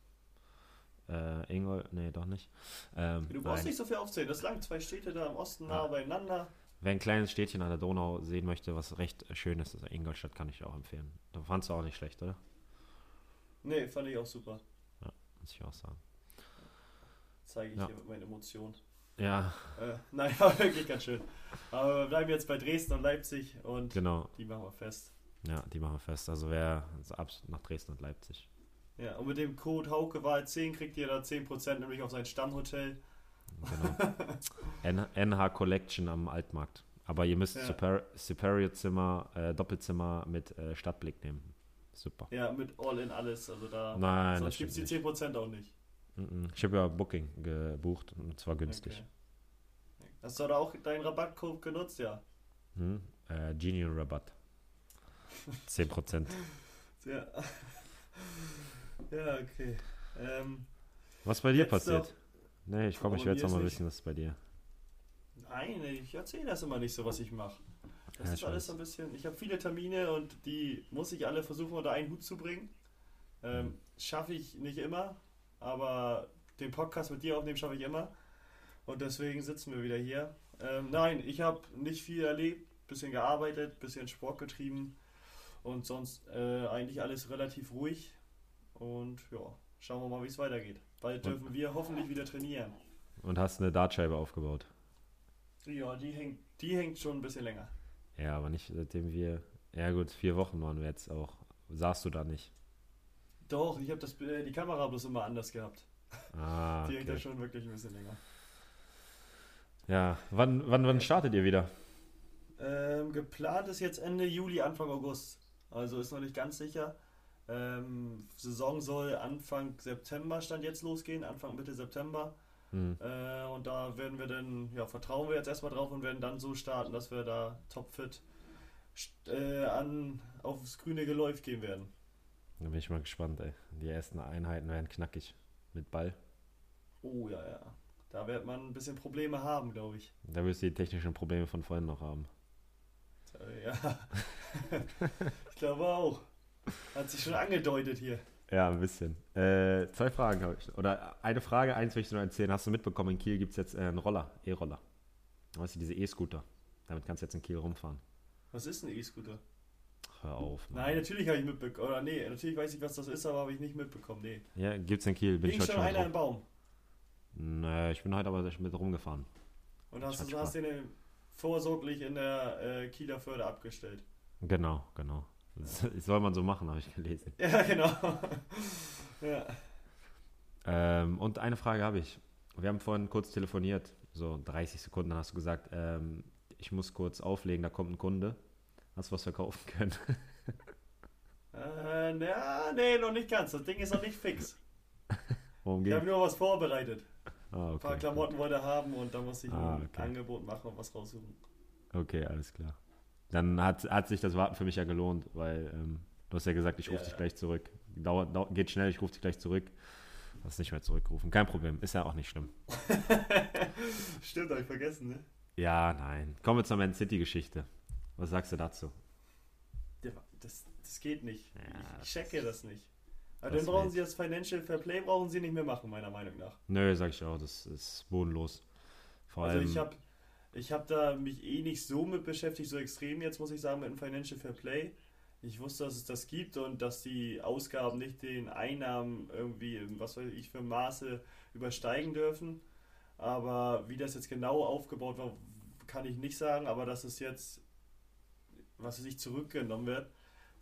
Äh, Ingol, nee, doch nicht. Ähm, Du brauchst nein. nicht so viel aufzählen. Das lang zwei Städte da im Osten nah Ja. beieinander. Wer ein kleines Städtchen an der Donau sehen möchte, was recht schön ist, ist Ingolstadt, kann ich auch empfehlen. Da fandst du auch nicht schlecht, oder? Nee, fand ich auch super. Muss ich auch sagen. Zeige ich Ja. hier mit meinen Emotionen. Ja, Äh, nein, war wirklich ganz schön. Aber wir bleiben jetzt bei Dresden und Leipzig und genau. die machen wir fest. Ja, die machen wir fest. Also wer also ab nach Dresden und Leipzig. Ja, und mit dem Code Haukewahl 10 kriegt ihr da 10% nämlich auf sein Stammhotel. Genau. NH Collection am Altmarkt. Aber ihr müsst Ja. Super Superior Zimmer, äh, Doppelzimmer mit äh, Stadtblick nehmen. Super. Ja, mit All in alles. Also da. Nein, sonst gibt es die nicht. 10% auch nicht. Mhm. Ich habe ja Booking gebucht und zwar günstig. Okay. Hast du da auch deinen Rabattcode genutzt? Ja. Hm? Äh, Genie Rabatt. 10%. Ja, ja okay. Ähm, Was bei dir passiert? Nee, ich komme, ich mir noch mal wissen, was bei dir. nein, ich erzähle das immer nicht so, was ich mache. Das Ja, ist ich alles so ein bisschen. Ich habe viele Termine und die muss ich alle versuchen unter einen Hut zu bringen. Ähm, Mhm. Schaffe ich nicht immer, aber den Podcast mit dir aufnehmen schaffe ich immer. Und deswegen sitzen wir wieder hier. Ähm, nein, ich habe nicht viel erlebt, bisschen gearbeitet, bisschen Sport getrieben und sonst äh, eigentlich alles relativ ruhig. Und ja, schauen wir mal, wie es weitergeht. Bald Und- dürfen wir hoffentlich wieder trainieren. Und hast eine Dartscheibe aufgebaut. Ja, die hängt, die hängt schon ein bisschen länger. Ja, aber nicht seitdem wir. Ja, gut, vier Wochen waren wir jetzt auch. Saßt du da nicht? Doch, ich habe das äh, die Kamera bloß immer anders gehabt. Ah, Die hängt ja schon wirklich ein bisschen länger. Ja, wann, wann, wann startet ihr wieder? Ähm, geplant ist jetzt Ende Juli, Anfang August. Also ist noch nicht ganz sicher. Ähm, Saison soll Anfang September stand jetzt losgehen, Anfang Mitte September. Mhm. Äh, und da werden wir dann, ja, vertrauen wir jetzt erstmal drauf und werden dann so starten, dass wir da topfit äh, an, aufs grüne Geläuf gehen werden. Da bin ich mal gespannt, ey. Die ersten Einheiten werden knackig mit Ball. Oh ja, ja. Da wird man ein bisschen Probleme haben, glaube ich. Da wirst du die technischen Probleme von vorhin noch haben. Äh, ja. ich glaube auch. Hat sich schon angedeutet hier. Ja, ein bisschen. Äh, zwei Fragen habe ich. Oder eine Frage, eins möchte ich nur erzählen. Hast du mitbekommen, in Kiel gibt es jetzt äh, einen Roller, E-Roller. Weißt du, diese E-Scooter. Damit kannst du jetzt in Kiel rumfahren. Was ist ein E-Scooter? Hör auf. Mann. Nein, natürlich habe ich mitbekommen. Oder nee, natürlich weiß ich, was das ist, aber habe ich nicht mitbekommen. Nee. Ja, gibt's in Kiel. Bin Ging ich schon einer im Baum? Nee, ich bin heute aber mit rumgefahren. Und hast du hast den vorsorglich in der äh, Kieler Förde abgestellt? Genau, genau. Das soll man so machen, habe ich gelesen. Ja, genau. ja. Ähm, und eine Frage habe ich. Wir haben vorhin kurz telefoniert, so 30 Sekunden, dann hast du gesagt, ähm, ich muss kurz auflegen, da kommt ein Kunde. Hast du was verkaufen können? äh, na, nee, noch nicht ganz. Das Ding ist noch nicht fix. Worum ich habe nur was vorbereitet. Ah, okay. Ein paar Klamotten wollte er haben und da muss ich ah, ein Angebot machen und was raussuchen. Okay, alles klar. Dann hat, hat sich das Warten für mich ja gelohnt, weil ähm, du hast ja gesagt, ich rufe ja, dich ja. gleich zurück. Dauert, dauert, geht schnell, ich rufe dich gleich zurück. Du hast nicht mehr zurückgerufen. Kein Problem, ist ja auch nicht schlimm. Stimmt, habe ich vergessen, ne? Ja, nein. Kommen wir zur Man City-Geschichte. Was sagst du dazu? Das, das geht nicht. Ja, ich checke das nicht. Aber dann brauchen sie das Financial Fair Play brauchen sie nicht mehr machen, meiner Meinung nach. Nö, sag ich auch, das ist bodenlos. Vor also allem, ich habe ich hab da mich eh nicht so mit beschäftigt, so extrem jetzt muss ich sagen, mit dem Financial Fair Play. Ich wusste, dass es das gibt und dass die Ausgaben nicht den Einnahmen irgendwie, was weiß ich, für Maße übersteigen dürfen. Aber wie das jetzt genau aufgebaut war, kann ich nicht sagen. Aber dass es jetzt, was sich zurückgenommen wird,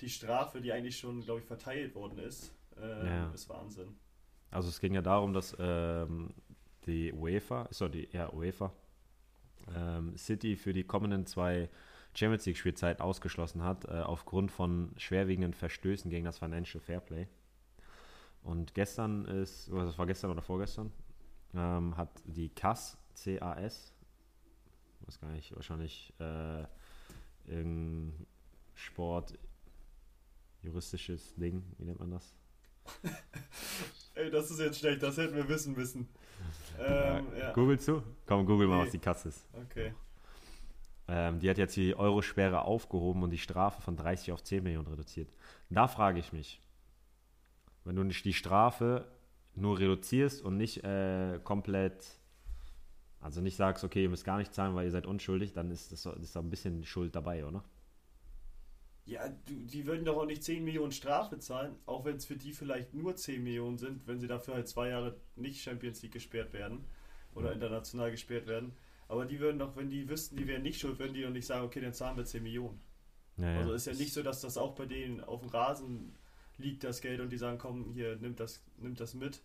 die Strafe, die eigentlich schon, glaube ich, verteilt worden ist, äh, ja. ist Wahnsinn. Also es ging ja darum, dass ähm, die UEFA, so die ja, UEFA, ähm, City für die kommenden zwei Champions League Spielzeiten ausgeschlossen hat, äh, aufgrund von schwerwiegenden Verstößen gegen das Financial Fairplay. Und gestern ist, oder das war gestern oder vorgestern, ähm, hat die CAS, C-A-S, weiß gar nicht, wahrscheinlich äh, irgendein Sport, juristisches Ding, wie nennt man das? Ey, das ist jetzt schlecht, das hätten wir wissen müssen. Ähm, ja. Googlest du? Komm, google mal, nee. was die Kasse ist. Okay. Ähm, die hat jetzt die Eurosperre aufgehoben und die Strafe von 30 auf 10 Millionen reduziert. Da frage ich mich, wenn du nicht die Strafe nur reduzierst und nicht äh, komplett, also nicht sagst, okay, ihr müsst gar nicht zahlen, weil ihr seid unschuldig, dann ist das, ist da ein bisschen Schuld dabei, oder? Ja, die würden doch auch nicht 10 Millionen Strafe zahlen, auch wenn es für die vielleicht nur 10 Millionen sind, wenn sie dafür halt zwei Jahre nicht Champions League gesperrt werden oder international gesperrt werden. Aber die würden doch, wenn die wüssten, die wären nicht schuld, würden die doch nicht sagen, okay, dann zahlen wir 10 Millionen. Naja, also ist ja nicht so, dass das auch bei denen auf dem Rasen liegt, das Geld, und die sagen, komm, hier, nimm das, nimm das mit.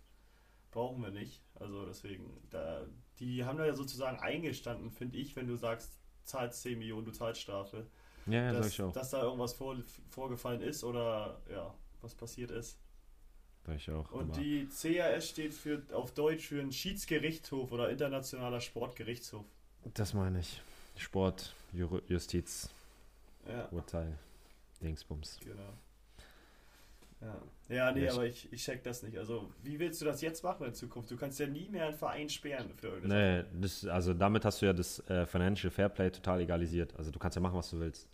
Brauchen wir nicht. Also deswegen, da, die haben da ja sozusagen eingestanden, finde ich, wenn du sagst, zahlst 10 Millionen, du zahlst Strafe. Ja, ja dass, ich auch. dass da irgendwas vor, vorgefallen ist oder ja, was passiert ist. Sag ich auch. Und die CAS steht für, auf Deutsch für einen Schiedsgerichtshof oder internationaler Sportgerichtshof. Das meine ich. Sport, Justiz, ja. Urteil, Dingsbums. Genau. Ja, ja nee, ja, aber ich, ich check das nicht. Also, wie willst du das jetzt machen in Zukunft? Du kannst ja nie mehr einen Verein sperren für irgendwas. Nee, das, also damit hast du ja das äh, Financial Fairplay total egalisiert. Also, du kannst ja machen, was du willst.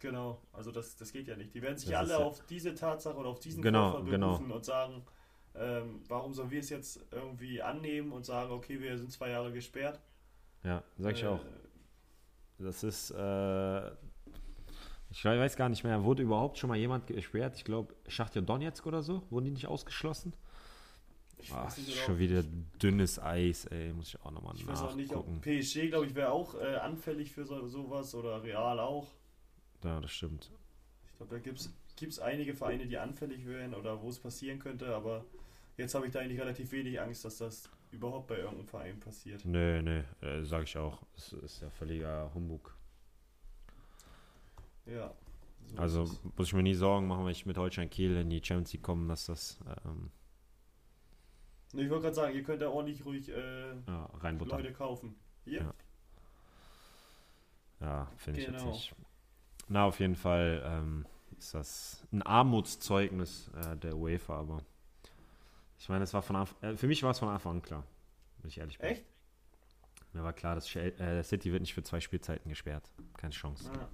Genau, also das, das geht ja nicht. Die werden sich das alle ja auf diese Tatsache oder auf diesen genau, Vorfall genau. berufen genau. und sagen, ähm, warum sollen wir es jetzt irgendwie annehmen und sagen, okay, wir sind zwei Jahre gesperrt. Ja, sag ich äh, auch. Das ist, äh, ich weiß gar nicht mehr, wurde überhaupt schon mal jemand gesperrt? Ich glaube, Schachtja Donetsk oder so, wurden die nicht ausgeschlossen? Ach, nicht, schon wieder dünnes Eis, ey, muss ich auch nochmal nachgucken. Ich weiß auch nicht, ob PSG, glaube ich, wäre auch äh, anfällig für so, sowas oder Real auch. Ja, das stimmt. Ich glaube, da gibt es einige Vereine, die anfällig wären oder wo es passieren könnte, aber jetzt habe ich da eigentlich relativ wenig Angst, dass das überhaupt bei irgendeinem Verein passiert. Nee, nee, äh, sage ich auch. Das ist ja völliger Humbug. Ja. So also muss ich mir nie Sorgen machen, wenn ich mit Holstein Kiel in die Champions League komme, dass das ähm, Ich wollte gerade sagen, ihr könnt da ordentlich ruhig äh, ja. Leute kaufen. Hier. Ja. Ja, finde ich Genau. jetzt nicht. Na, auf jeden Fall ähm, ist das ein Armutszeugnis äh, der UEFA, aber ich meine, es war von Anf äh, für mich war es von Anfang an klar, wenn ich ehrlich bin. Echt? Mir war klar, dass äh, City wird nicht für zwei Spielzeiten gesperrt. Keine Chance. Ja.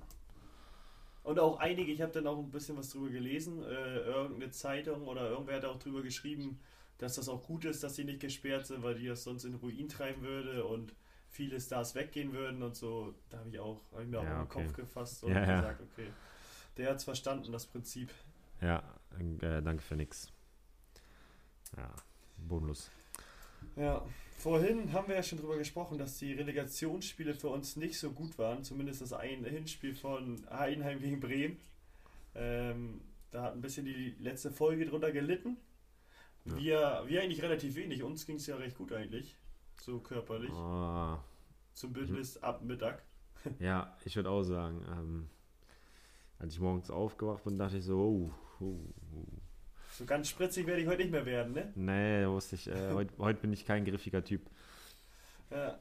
Und auch einige, ich habe dann auch ein bisschen was drüber gelesen, äh, irgendeine Zeitung oder irgendwer hat auch drüber geschrieben, dass das auch gut ist, dass sie nicht gesperrt sind, weil die das sonst in Ruin treiben würde und viele Stars weggehen würden und so. Da habe ich auch, hab ich mir auch Ja, in den okay. Kopf gefasst und Ja, ja. gesagt, okay, der hat es verstanden, das Prinzip. Ja, äh, danke für nix. Ja, bodenlos. Ja, vorhin haben wir ja schon drüber gesprochen, dass die Relegationsspiele für uns nicht so gut waren. Zumindest das ein Hinspiel von Heidenheim gegen Bremen. Ähm, da hat ein bisschen die letzte Folge drunter gelitten. Ja. Wir, wir eigentlich relativ wenig. Uns ging es ja recht gut eigentlich. So körperlich. Oh, Zum Bündnis ab Mittag. ja, ich würde auch sagen, ähm, als ich morgens aufgewacht bin, dachte ich so, oh, oh, oh. So ganz spritzig werde ich heute nicht mehr werden, ne? nee, wusste ich, äh, heute, heute bin ich kein griffiger Typ. Ja.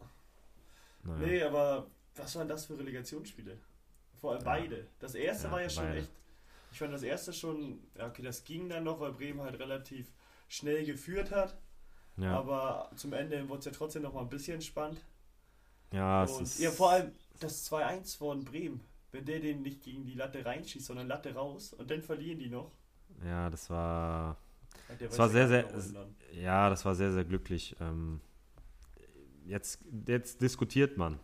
Naja. Nee, aber was waren das für Relegationsspiele? Vor allem Ja. beide. Das erste Ja, war ja schon beide. echt. Ich fand das erste schon, ja, okay, das ging dann noch, weil Bremen halt relativ schnell geführt hat. Ja, Aber zum Ende wurde es ja trotzdem noch mal ein bisschen spannend. ja, es Und ist, ja, vor allem das 2-1 von Bremen. Wenn der den nicht gegen die Latte reinschießt, sondern Latte raus und dann verlieren die noch. Ja, das war, weiß war sehr, sehr- ja, das war sehr, sehr glücklich. Ähm, jetzt, jetzt diskutiert man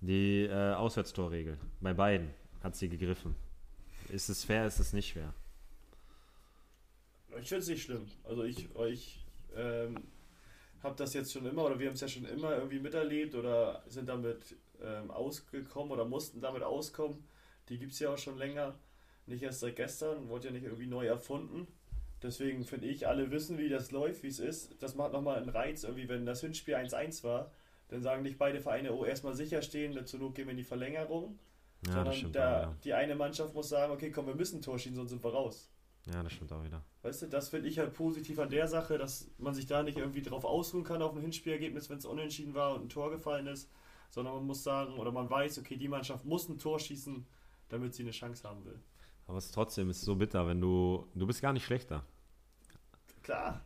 die äh, Auswärtstorregel. Bei beiden hat sie gegriffen. Ist es fair, ist es nicht fair? Ich finde es nicht schlimm. Also ich, ich ähm, habe das jetzt schon immer, oder wir haben es ja schon immer irgendwie miterlebt oder sind damit ähm, ausgekommen oder mussten damit auskommen. Die gibt es ja auch schon länger. Nicht erst seit gestern, wurde ja nicht irgendwie neu erfunden. Deswegen finde ich, alle wissen, wie das läuft, wie es ist. Das macht nochmal einen Reiz, irgendwie, wenn das Hinspiel 1-1 war, dann sagen nicht beide Vereine, oh, erstmal sicher stehen, zur Not gehen wir in die Verlängerung. Ja, das sondern stimmt der, auch wieder. die eine Mannschaft muss sagen, okay, komm, wir müssen ein Tor schießen, sonst sind wir raus. Ja, das stimmt auch wieder. Weißt du, das finde ich halt positiv an der Sache, dass man sich da nicht irgendwie drauf ausruhen kann auf ein Hinspielergebnis, wenn es unentschieden war und ein Tor gefallen ist, sondern man muss sagen, oder man weiß, okay, die Mannschaft muss ein Tor schießen, damit sie eine Chance haben will. Aber es ist trotzdem ist so bitter, wenn du, du bist gar nicht schlechter. Klar,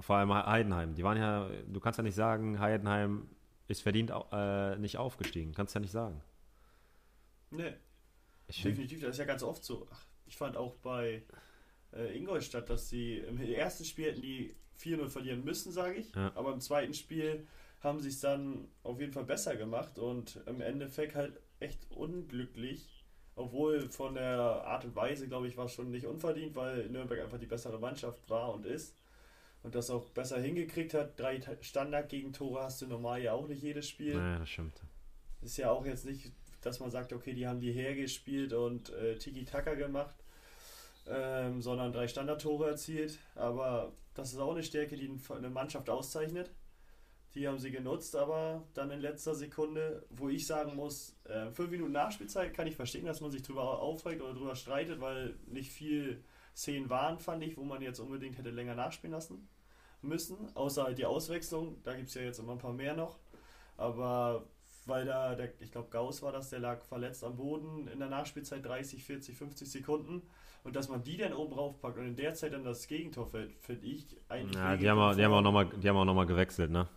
Vor allem Heidenheim. Die waren ja, du kannst ja nicht sagen, Heidenheim ist verdient äh, nicht aufgestiegen. Kannst ja nicht sagen. ne, Ich definitiv, das ist ja ganz oft so. Ach, ich fand auch bei äh, Ingolstadt, dass sie im ersten Spiel hätten die 4-0 verlieren müssen, sage ich, Ja. aber im zweiten Spiel haben sie es dann auf jeden Fall besser gemacht und im Endeffekt halt echt unglücklich. Obwohl von der Art und Weise, glaube ich, war es schon nicht unverdient, weil Nürnberg einfach die bessere Mannschaft war und ist. Und das auch besser hingekriegt hat. Drei Ta- Standard-Gegentore hast du normal ja auch nicht jedes Spiel. naja, das stimmt. Ist ja auch jetzt nicht, dass man sagt, okay, die haben die hergespielt und äh, Tiki-Taka gemacht, ähm, sondern drei Standardtore erzielt. Aber das ist auch eine Stärke, die eine Mannschaft auszeichnet. Die haben sie genutzt, aber dann in letzter Sekunde, wo ich sagen muss, äh, fünf Minuten Nachspielzeit kann ich verstehen, dass man sich drüber aufregt oder drüber streitet, weil nicht viel Szenen waren, fand ich, wo man jetzt unbedingt hätte länger nachspielen lassen müssen. Außer halt die Auswechslung, da gibt es ja jetzt immer ein paar mehr noch. Aber weil da, der, ich glaube Gauss war das, der lag verletzt am Boden in der Nachspielzeit 30, 40, 50 Sekunden. Und dass man die dann oben raufpackt und in der Zeit dann das Gegentor fällt, finde ich eigentlich. Ja, die haben, auch, die haben auch nochmal noch mal gewechselt, ne?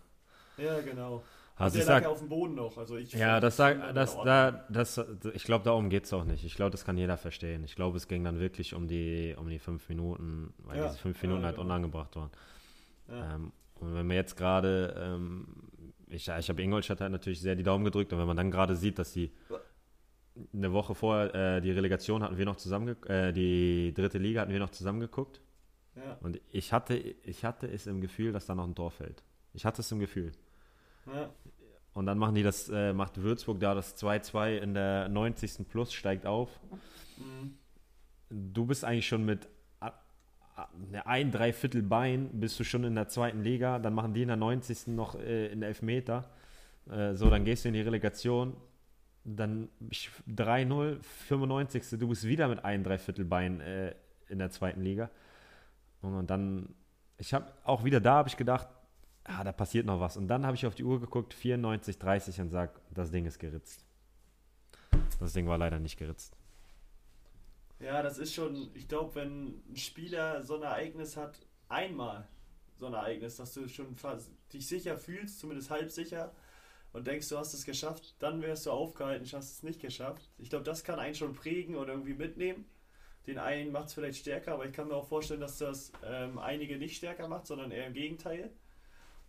Ja, genau. Also der ich lag sag, ja auf dem Boden noch. Also ich Ja, das in das, da, das, ich glaube, darum geht es auch nicht. Ich glaube, das kann jeder verstehen. Ich glaube, es ging dann wirklich um die, um die fünf Minuten, weil Ja, diese fünf ja, Minuten halt genau. unangebracht waren. Ja. Ähm, und wenn wir jetzt gerade, ähm, ich, ja, ich habe Ingolstadt halt natürlich sehr die Daumen gedrückt und wenn man dann gerade sieht, dass die eine Woche vorher äh, die Relegation hatten wir noch zusammen, äh, die dritte Liga hatten wir noch zusammengeguckt ja, und ich hatte, ich hatte es im Gefühl, dass da noch ein Tor fällt. Ich hatte es im Gefühl. Ja, Und dann machen die das, äh, macht Würzburg da das 2-2 in der 90. Plus, steigt auf. mhm. Du bist eigentlich schon mit ne, ein Dreiviertel Bein, bist du schon in der zweiten Liga. Dann machen die in der 90. noch äh, in Elfmeter. Äh, so, dann gehst du in die Relegation. Dann ich- 3-0, 95. Du bist wieder mit ein Dreiviertel Bein äh, in der zweiten Liga. Und, und dann ich habe auch wieder da habe ich gedacht, ah, da passiert noch was. Und dann habe ich auf die Uhr geguckt, 94, 30 und sag, das Ding ist geritzt. Das Ding war leider nicht geritzt. Ja, das ist schon, ich glaube, wenn ein Spieler so ein Ereignis hat, einmal so ein Ereignis, dass du schon fast dich sicher fühlst, zumindest halb sicher, und denkst, du hast es geschafft, dann wärst du aufgehalten, hast es nicht geschafft. Ich glaube, das kann einen schon prägen oder irgendwie mitnehmen. Den einen macht es vielleicht stärker, aber ich kann mir auch vorstellen, dass das ähm, einige nicht stärker macht, sondern eher im Gegenteil.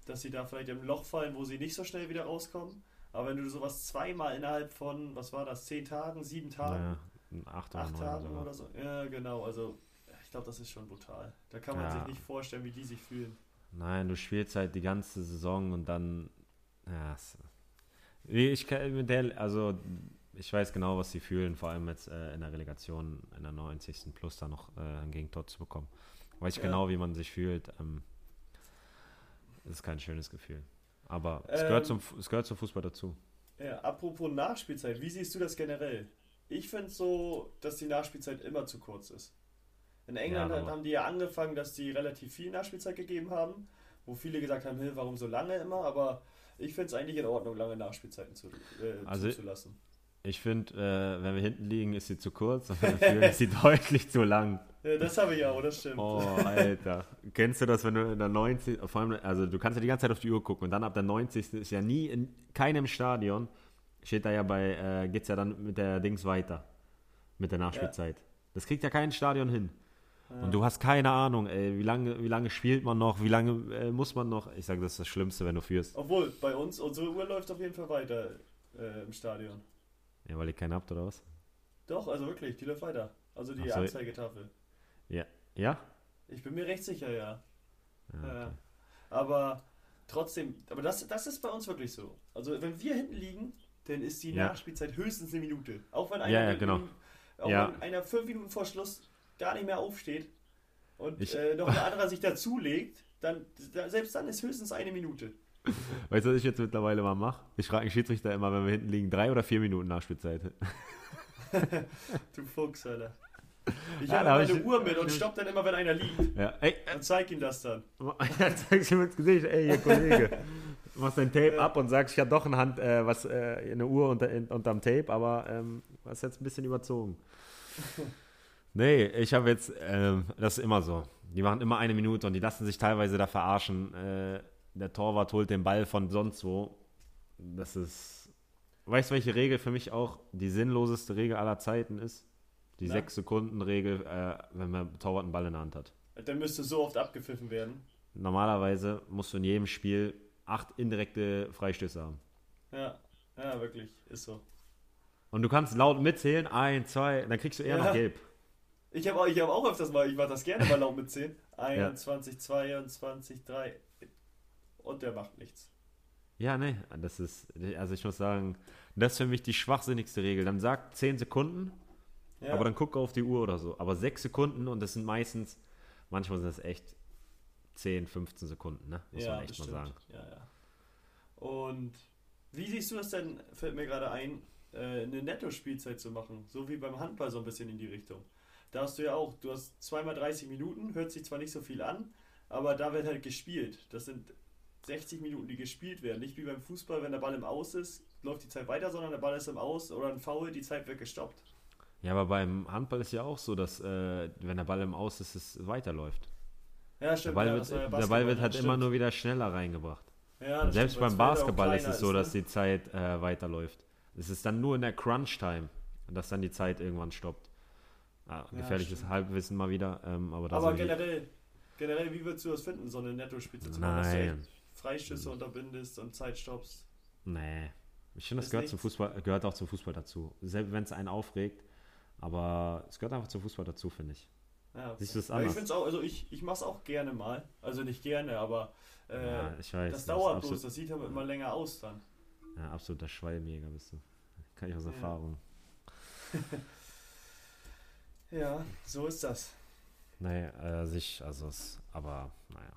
Dass sie da vielleicht im Loch fallen, wo sie nicht so schnell wieder rauskommen. Aber wenn du sowas zweimal innerhalb von, was war das, zehn Tagen, sieben Tagen, Naja, acht, acht Tagen oder so. Ja, genau. Also ich glaube, das ist schon brutal. Da kann man Ja. sich nicht vorstellen, wie die sich fühlen. Nein, du spielst halt die ganze Saison und dann. Ja, ich kann mit der, also ich weiß genau, was sie fühlen, vor allem jetzt äh, in der Relegation in der 90. plus da noch äh, ein Gegentor zu bekommen. Weiß ich Ja. genau, wie man sich fühlt. Ähm, das ist kein schönes Gefühl. Aber es, gehört Ähm, zum, es gehört zum Fußball dazu. Ja, apropos Nachspielzeit, wie siehst du das generell? Ich finde so, dass die Nachspielzeit immer zu kurz ist. In England Ja, haben die ja angefangen, dass die relativ viel Nachspielzeit gegeben haben, wo viele gesagt haben, hey, warum so lange immer? Aber ich finde es eigentlich in Ordnung, lange Nachspielzeiten zu, äh, Also- zuzulassen. Ich finde, äh, wenn wir hinten liegen, ist sie zu kurz und wenn wir führen, ist sie deutlich zu lang. Ja, das habe ich auch, das stimmt. Oh, Alter. Kennst du das, wenn du in der 90. Vor allem, also du kannst ja die ganze Zeit auf die Uhr gucken und dann ab der 90. ist ja nie in keinem Stadion, steht da ja bei, äh, geht's ja dann mit der Dings weiter. Mit der Nachspielzeit. Das kriegt ja kein Stadion hin. Ja. Und du hast keine Ahnung, ey, wie lange, wie lange spielt man noch, wie lange äh, muss man noch. Ich sage, das ist das Schlimmste, wenn du führst. Obwohl, bei uns, unsere Uhr läuft auf jeden Fall weiter äh, im Stadion. Ja, weil ihr keinen habt, oder was? Doch, also wirklich, die läuft weiter. Also die so. Anzeigetafel. Ja? Ich bin mir recht sicher, ja. Ja, Ja. okay. Aber trotzdem, aber das, das ist bei uns wirklich so. Also wenn wir hinten liegen, dann ist die Ja. Nachspielzeit höchstens eine Minute. Auch wenn einer, Ja, genau. auch wenn einer fünf Minuten vor Schluss gar nicht mehr aufsteht und Ich- äh, noch ein anderer sich dazulegt, dann da, selbst dann ist höchstens eine Minute. Weißt du, was ich jetzt mittlerweile mal mache? Ich frage den Schiedsrichter immer, wenn wir hinten liegen, drei oder vier Minuten Nachspielzeit. Du Fuchs, Alter. Ich Ja, habe meine ich- Uhr mit und stopp dann immer, wenn einer liegt. Ja, ey, Und zeig ihm das dann. Ja, zeigst ihm ins Gesicht, ey, hier, Kollege. Du machst dein Tape ab und sagst, ich habe doch eine Hand, äh, was, äh, eine Uhr unter, in, unterm Tape, aber ähm, hast jetzt ein bisschen überzogen. nee, ich habe jetzt, ähm, das ist immer so. Die machen immer eine Minute und die lassen sich teilweise da verarschen. Äh, der Torwart holt den Ball von sonst wo. Das ist, weißt du, welche Regel für mich auch die sinnloseste Regel aller Zeiten ist? Die Na? 6-Sekunden-Regel, äh, wenn man einen Ball in der Hand hat. Dann müsste so oft abgepfiffen werden. Normalerweise musst du in jedem Spiel acht indirekte Freistöße haben. Ja, ja, wirklich, ist so. Und du kannst laut mitzählen, ein, zwei, dann kriegst du eher Ja. noch gelb. Ich habe auch, ich hab auch öfters mal, ich mache das gerne mal laut mit 10. 21, 22, 3. Und der macht nichts. Ja, nee, das ist, also ich muss sagen, das ist für mich die schwachsinnigste Regel. Dann sagt 10 Sekunden, Ja, aber dann guck auf die Uhr oder so. Aber 6 Sekunden und das sind meistens, manchmal sind das echt 10, 15 Sekunden, ne? Muss ja, man echt bestimmt. mal sagen. Ja, ja. Und wie siehst du das denn, fällt mir gerade ein, äh, eine Netto-Spielzeit zu machen? So wie beim Handball so ein bisschen in die Richtung. Da hast du ja auch, du hast zweimal 30 Minuten, hört sich zwar nicht so viel an, aber da wird halt gespielt. Das sind 60 Minuten, die gespielt werden. Nicht wie beim Fußball, wenn der Ball im Aus ist, läuft die Zeit weiter, sondern der Ball ist im Aus oder ein Foul, die Zeit wird gestoppt. Ja, aber beim Handball ist ja auch so, dass, äh, wenn der Ball im Aus ist, es weiterläuft. Ja, Der stimmt. Ball, ja, wird, das ja der Ball wird halt ja, immer stimmt. nur wieder schneller reingebracht. Ja, das selbst stimmt, beim das Basketball ist es so, dass ne? die Zeit äh, weiterläuft. Es ist dann nur in der Crunch-Time, dass dann die Zeit irgendwann stoppt. Ah, Ja, gefährliches stimmt. Halbwissen mal wieder. Ähm, aber Aber generell, generell, wie würdest du das finden, so eine Netto-Spitze zu machen? Dass du Freischüsse unterbindest und Zeitstopps. Nee. Ich finde, das Ist gehört zum? Fußball, gehört auch zum Fußball dazu. Selbst wenn es einen aufregt. Aber es gehört einfach zum Fußball dazu, finde ich. Ja, Siehst du es Ja, ich anders? finde es auch, also ich, ich mache es auch gerne mal. Also nicht gerne, aber äh, ja, ich weiß. das dauert bloß, absolut, das sieht aber immer länger aus dann. ja, absoluter Schwalljäger bist du. Kann ich aus Ja. Erfahrung. Ja, so ist das. Nee, äh, sich, also es, aber naja.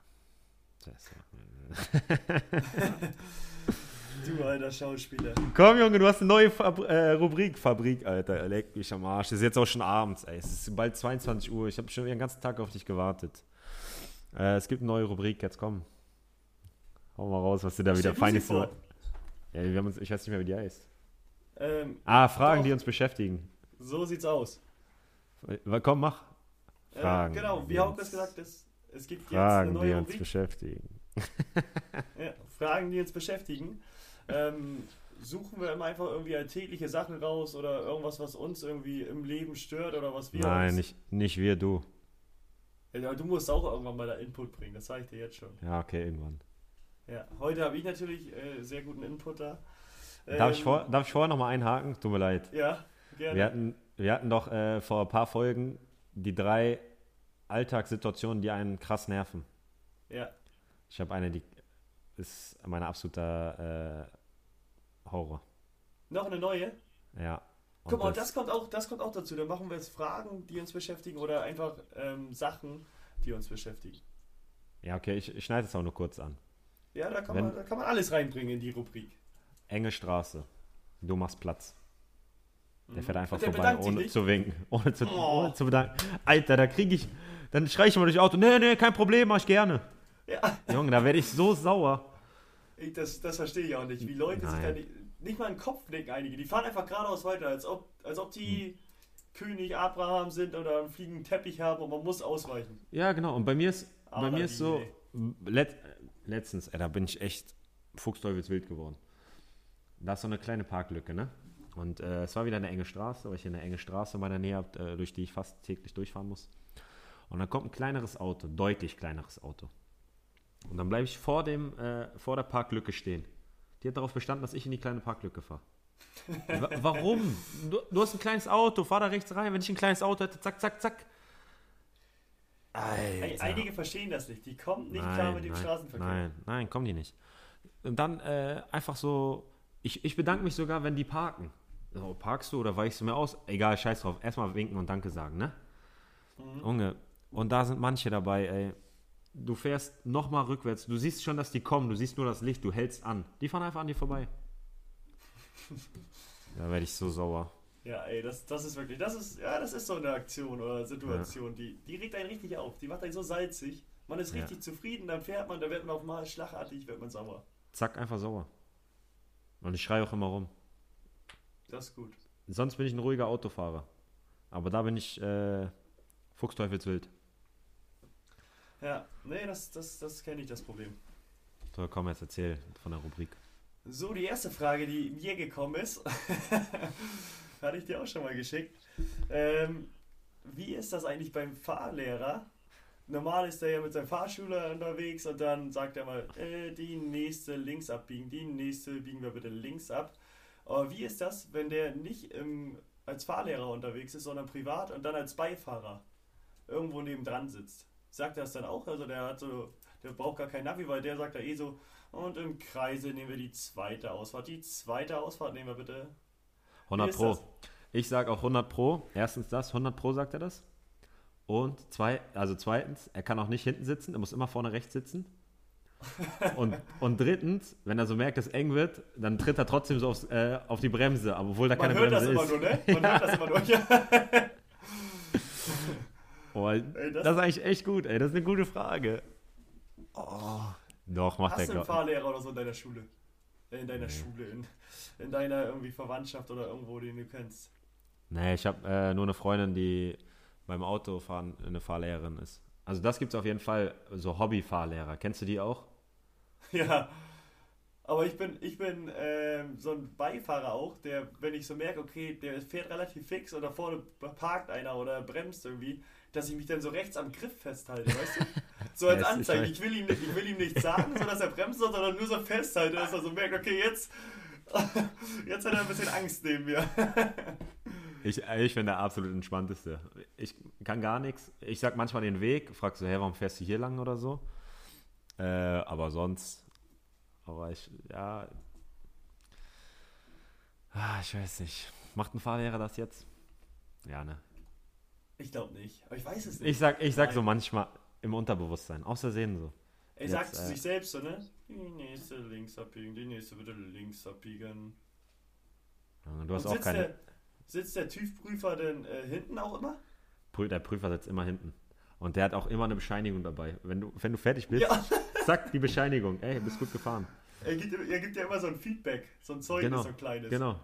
Das ist ja- Du alter Schauspieler. Komm, Junge, du hast eine neue Fab äh, Rubrik. Fabrik, Alter. Leck mich am Arsch. Es ist jetzt auch schon abends, ey. Es ist bald 22 Uhr. Ich habe schon den ganzen Tag auf dich gewartet. Äh, es gibt eine neue Rubrik, jetzt komm. Hau mal raus, was du da wieder du sie feines. Ja, wir haben uns, ich weiß nicht mehr, wie die heißt. Ähm, Ah, Fragen, Doch. die uns beschäftigen. so sieht's aus. Äh, Komm, mach. Fragen, äh, genau, die wie Hauke es gesagt es, es gibt jetzt Fragen, eine die neue uns Rubrik. beschäftigen. Ja, Fragen, die uns beschäftigen. Ähm, suchen wir immer einfach irgendwie alltägliche Sachen raus oder irgendwas, was uns irgendwie im Leben stört oder was wir Nein, uns... nicht, nicht wir, du. Ja, du musst auch irgendwann mal da Input bringen, das sage ich dir jetzt schon. Ja, okay, irgendwann. Ja, heute habe ich natürlich äh, sehr guten Input da. Darf, ich Ähm, vor, darf ich vorher nochmal einhaken? Tut mir leid. Ja, gerne. Wir hatten, wir hatten doch äh, vor ein paar Folgen die drei Alltagssituationen, die einen krass nerven. ja. Ich habe eine, die ist mein absoluter äh, Horror. Noch eine neue? Ja. Und Guck mal, das kommt, auch, das kommt auch dazu. Dann machen wir jetzt Fragen, die uns beschäftigen oder einfach ähm, Sachen, die uns beschäftigen. Ja, okay, ich, ich schneide es auch nur kurz an. Ja, da kann, Wenn- man, da kann man alles reinbringen in die Rubrik. Enge Straße. Du machst Platz. Der fährt einfach der vorbei, ohne zu winken. Ohne zu, Oh. ohne zu bedanken. Alter, da kriege ich. Dann schreie ich immer durch Auto. Nee, nee, kein Problem, mach ich gerne. Ja, Junge, da werde ich so sauer. ich, das, das verstehe ich auch nicht. Wie Leute sich Nein. da nicht, nicht mal einen Kopf legen, einige. Die fahren einfach geradeaus weiter, als ob, als ob die Hm. König Abraham sind oder einen fliegenden Teppich haben und man muss ausweichen. Ja, genau. Und bei mir ist, bei Aber mir ist so. Let, letztens, ey, da bin ich echt fuchsteufelswild geworden. Da ist so eine kleine Parklücke, ne? Und äh, es war wieder eine enge Straße, weil ich hier eine enge Straße in meiner Nähe habe, äh, durch die ich fast täglich durchfahren muss. Und dann kommt ein kleineres Auto, deutlich kleineres Auto. Und dann bleibe ich vor, dem, äh, vor der Parklücke stehen. Die hat darauf bestanden, dass ich in die kleine Parklücke fahre. Wa- Warum? Du, du hast ein kleines Auto, fahr da rechts rein. Wenn ich ein kleines Auto hätte, zack, zack, zack. Alter. einige verstehen das nicht. Die kommen nicht klar mit dem nein, Straßenverkehr. Nein, nein, kommen die nicht. Und dann äh, einfach so, ich, ich bedanke mich sogar, wenn die parken. So, parkst du oder weichst du mir aus? Egal, scheiß drauf. Erstmal winken und Danke sagen, ne? Mhm. Junge, und da sind manche dabei, ey. Du fährst nochmal rückwärts. Du siehst schon, dass die kommen. Du siehst nur das Licht. Du hältst an. Die fahren einfach an dir vorbei. da werde ich so sauer. Ja, ey, das, das ist wirklich, das ist, ja, das ist so eine Aktion oder Situation, die, die regt einen richtig auf. Die macht einen so salzig. Man ist Ja. richtig zufrieden, dann fährt man, da wird man auf mal schlagartig, wird man sauer. Zack, einfach sauer. Und ich schreie auch immer rum. Das ist gut. Sonst bin ich ein ruhiger Autofahrer. Aber da bin ich äh, fuchsteufelswild. Ja, nee, das, das, das kenne ich, das Problem. So, komm, jetzt erzähl von der Rubrik. So, die erste Frage, die mir gekommen ist, hatte ich dir auch schon mal geschickt. Ähm, wie ist das eigentlich beim Fahrlehrer? Normal ist er ja mit seinem Fahrschüler unterwegs und dann sagt er mal, äh, die nächste links abbiegen, die nächste biegen wir bitte links ab. Aber wie ist das, wenn der nicht im, als Fahrlehrer unterwegs ist, sondern privat und dann als Beifahrer irgendwo nebendran sitzt? Sagt er das dann auch? Also der hat so, der braucht gar kein Navi, weil der sagt da eh so, und im Kreise nehmen wir die zweite Ausfahrt. Die zweite Ausfahrt nehmen wir bitte. 100 ist Pro. das? Ich sag auch 100 Pro. Erstens das, 100 Pro sagt er das. Und zwei, also zweitens, er kann auch nicht hinten sitzen, er muss immer vorne rechts sitzen. Und, und drittens, wenn er so merkt, dass es eng wird, dann tritt er trotzdem so aufs, äh, auf die Bremse, aber obwohl da Man keine hört das Bremse immer ist. nur, ne? Man hört das immer nur. Oh, Ey, das, das- ist eigentlich echt gut, ey. Das ist eine gute Frage. Oh. Doch, macht Hast er, du einen Fahrlehrer oder so in deiner Schule? Äh, In deiner Schule, in, in deiner irgendwie Verwandtschaft oder irgendwo, den du kennst. Nee, ich habe äh, nur eine Freundin, die beim Autofahren eine Fahrlehrerin ist. Also das gibt es auf jeden Fall, so Hobbyfahrlehrer. Kennst du die auch? Ja. Aber ich bin, ich bin ähm, so ein Beifahrer auch, der, wenn ich so merke, okay, der fährt relativ fix und da vorne parkt einer oder bremst irgendwie, dass ich mich dann so rechts am Griff festhalte, weißt du? So als Anzeichen. halt- Ich will, ihm, nicht- ich will ihm nicht sagen, so dass er bremst, sondern nur so festhalte, dass er so merkt, okay, jetzt, jetzt hat er ein bisschen Angst neben mir. Ich, äh, ich bin der absolut entspannteste. Ich kann gar nichts. Ich sag manchmal den Weg, frag so, hey, warum fährst du hier lang oder so? Äh, aber sonst, aber ich, ja, ah, ich weiß nicht. Macht ein Fahrlehrer das jetzt? Ja, ne? Ich glaube nicht, aber ich weiß es nicht. Ich sag, ich sag so manchmal im Unterbewusstsein, außersehen so. Er sagt zu äh, sich selbst so, ne? Die nächste links abbiegen, die nächste bitte links abbiegen. Ja, Du hast Und auch sitzt, keine. der, sitzt der TÜV-Prüfer denn äh, hinten auch immer? Der Prüfer sitzt immer hinten. Und der hat auch immer eine Bescheinigung dabei. Wenn du, wenn du fertig bist, Ja. zack, die Bescheinigung. Ey, bist gut gefahren. Er gibt, er gibt ja immer so ein Feedback, so ein Zeugnis, Genau, so ein kleines. Genau.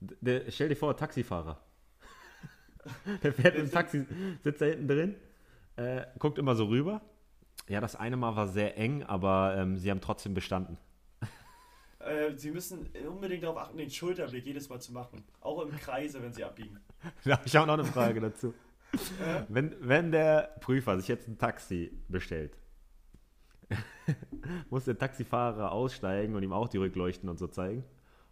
Der, stell dir vor, Taxifahrer. Der fährt im Taxi, sitzt da hinten drin, äh, guckt immer so rüber. Ja, das eine Mal war sehr eng, aber ähm, sie haben trotzdem bestanden. Äh, Sie müssen unbedingt darauf achten, den Schulterblick jedes Mal zu machen. Auch im Kreise, wenn Sie abbiegen. Habe ich auch noch eine Frage dazu. Wenn, wenn der Prüfer sich jetzt ein Taxi bestellt, muss der Taxifahrer aussteigen und ihm auch die Rückleuchten und so zeigen?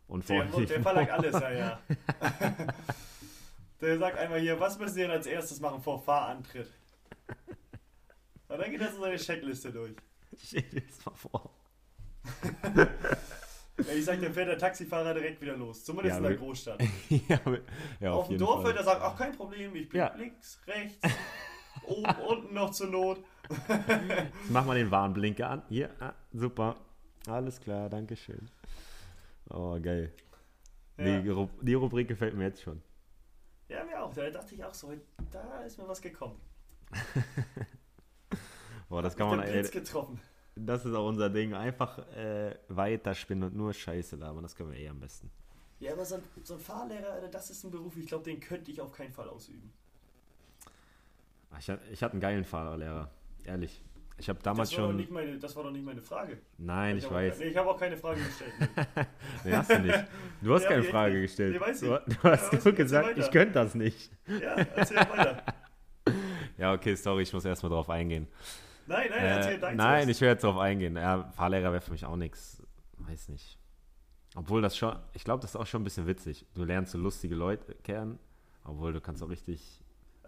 Und der, der verlangt alles, ja, ja. der sagt einmal hier, was müssen Sie denn als erstes machen vor Fahrantritt? Und dann geht er so seine Checkliste durch. Stell dir das mal vor. Ich sag, dann fährt der Taxifahrer direkt wieder los. Zumindest Ja, in der Großstadt. ja, ja, Auf dem jeden Dorf Fall. wird er sagen, ach kein Problem, ich bin Ja. links, rechts, oben, unten noch zur Not. Mach mal den Warnblinker an. Hier, ah, super. Alles klar, danke schön. Oh, geil. Die, die Rubrik gefällt mir jetzt schon. ja mir auch. Da dachte ich auch so, da ist mir was gekommen. Boah, das kann man, ey, getroffen. Das ist auch unser Ding. Einfach äh, weiterspinnen und nur Scheiße labern. Das können wir eh am besten. Ja, aber so ein, so ein Fahrlehrer, Alter, das ist ein Beruf, ich glaube, den könnte ich auf keinen Fall ausüben. Ah, Ich, hatte- ich hatte einen geilen Fahrerlehrer. Ehrlich. Ich habe damals das, schon. nicht meine, das war doch nicht meine Frage. Nein, ich hab weiß. Nee, ich habe auch keine Frage gestellt. Nee, hast du nicht. Du hast Ja, keine Frage nee, gestellt. weiß ich. du, du Ja, hast weiß nur ich, gesagt, ich könnte das nicht. Ja, erzähl weiter. Ja, okay, sorry, ich muss erstmal drauf eingehen. Nein, nein, Äh, erzähl deins nein, erst. ich will jetzt drauf eingehen. Ja, Fahrlehrer wäre für mich auch nichts. Weiß nicht. Obwohl das schon, ich glaube, das ist auch schon ein bisschen witzig. Du lernst so lustige Leute kennen, obwohl du kannst auch richtig.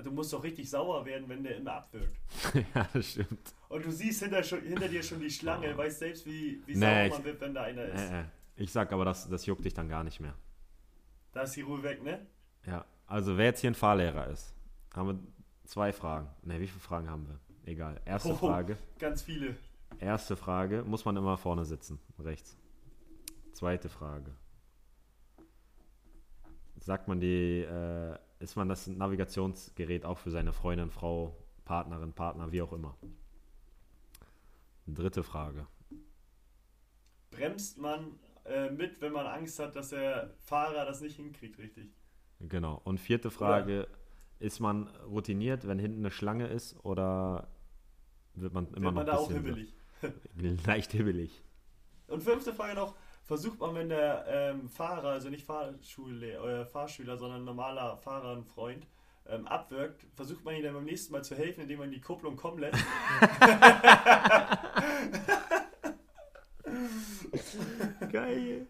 Du musst doch richtig sauer werden, wenn der immer abwirkt. ja, das stimmt. Und du siehst hinter, schon, hinter dir schon die Schlange, weißt selbst, wie, wie Nee, sauer man wird, wenn da einer ist. Äh, äh. Ich sag aber, das, das juckt dich dann gar nicht mehr. Da ist die Ruhe weg, ne? Ja, also wer jetzt hier ein Fahrlehrer ist, haben wir zwei Fragen. Ne, wie viele Fragen haben wir? Egal. Erste Oh. Frage. Ganz viele. Erste Frage, muss man immer vorne sitzen, rechts. Zweite Frage. Sagt man die, äh, ist man das Navigationsgerät auch für seine Freundin, Frau, Partnerin, Partner, wie auch immer? Dritte Frage. Bremst man äh, mit, wenn man Angst hat, dass der Fahrer das nicht hinkriegt, richtig? Genau. Und vierte Frage, ist man routiniert, wenn hinten eine Schlange ist oder wird man immer Wird man noch da auch hibbelig? leicht hibbelig? Und fünfte Frage noch, versucht man, wenn der ähm, Fahrer, also nicht Fahrschule, äh, Fahrschüler, sondern normaler Fahrer, ein Freund, ähm, abwirkt, versucht man ihm dann beim nächsten Mal zu helfen, indem man die Kupplung kommen lässt? Geil.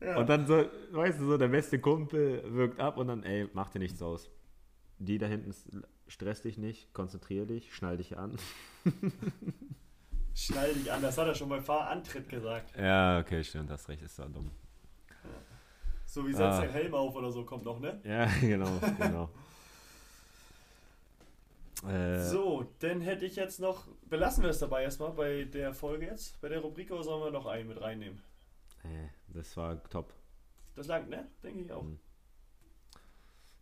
Ja. Und dann so, weißt du, so der beste Kumpel wirkt ab und dann, ey, mach dir nichts aus. Die da hinten, stress dich nicht, konzentrier dich, schnall dich an. Schnall dich an, das hat er schon beim Fahrantritt gesagt. Ja, okay, stimmt, das recht, ist da dumm. So wie setzt Ah. den Helm auf oder so kommt noch, ne? Ja, genau, genau. äh, So, dann hätte ich jetzt noch, belassen wir es dabei erstmal bei der Folge jetzt, bei der Rubrik, oder sollen wir noch einen mit reinnehmen? Äh, das war top. Das langt, ne? Denke ich auch. Mhm.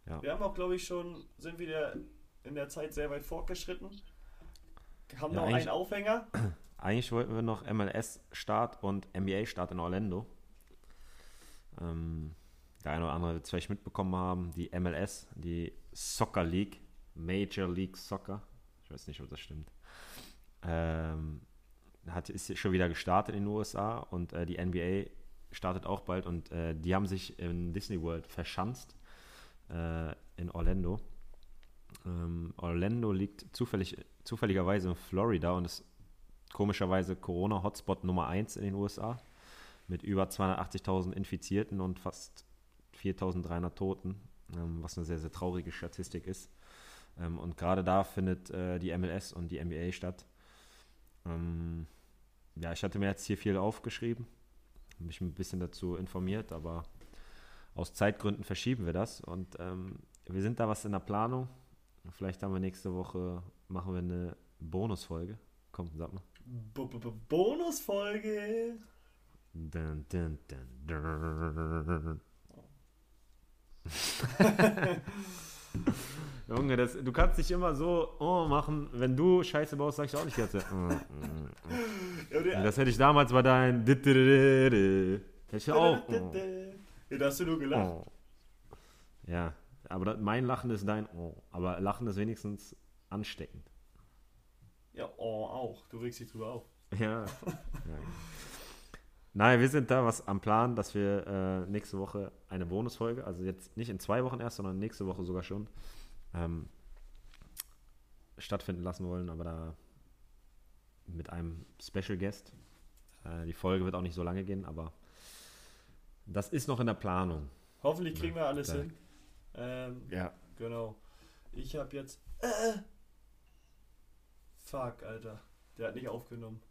Ja. Wir haben auch, glaube ich, schon, sind wieder in der Zeit sehr weit fortgeschritten. Haben Ja, noch einen Aufhänger. Eigentlich wollten wir noch MLS-Start und NBA-Start in Orlando. Ähm, der eine oder andere wird es vielleicht mitbekommen haben. Die MLS, die Soccer League, Major League Soccer. Ich weiß nicht, ob das stimmt. Ähm, hat, ist schon wieder gestartet in den USA und äh, die NBA startet auch bald und äh, die haben sich in Disney World verschanzt äh, in Orlando. Ähm, Orlando liegt zufällig, zufälligerweise in Florida und ist komischerweise Corona-Hotspot Nummer 1 in den USA mit über 280.000 Infizierten und fast 4.300 Toten, ähm, was eine sehr, sehr traurige Statistik ist. Ähm, und gerade da findet äh, die MLS und die NBA statt. Ähm, ja, ich hatte mir jetzt hier viel aufgeschrieben, mich ein bisschen dazu informiert, aber aus Zeitgründen verschieben wir das und ähm, wir sind da was in der Planung. Vielleicht haben wir nächste Woche, machen wir eine Bonusfolge. Komm, sag mal. B -b -b Bonusfolge. Dun, dun, dun, dun. Junge, das, du kannst dich immer so oh, machen. Wenn du Scheiße baust, sag ich auch nicht ganz. Mm, mm, mm. Das hätte ich damals bei deinem. Hätte ich auch. Oh. Ja, da hast du nur gelacht. Oh. Ja, aber mein Lachen ist dein Oh. Aber Lachen ist wenigstens ansteckend. Ja, oh, auch. Du regst dich drüber auf. Ja. ja. Nein, wir sind da was am Plan, dass wir äh, nächste Woche eine Bonusfolge, also jetzt nicht in zwei Wochen erst, sondern nächste Woche sogar schon, ähm, stattfinden lassen wollen, aber da mit einem Special Guest. Äh, die Folge wird auch nicht so lange gehen, aber das ist noch in der Planung. Hoffentlich kriegen wir alles da. hin. Ähm, ja. Genau. Ich habe jetzt. Äh, fuck, Alter. Der hat nicht aufgenommen.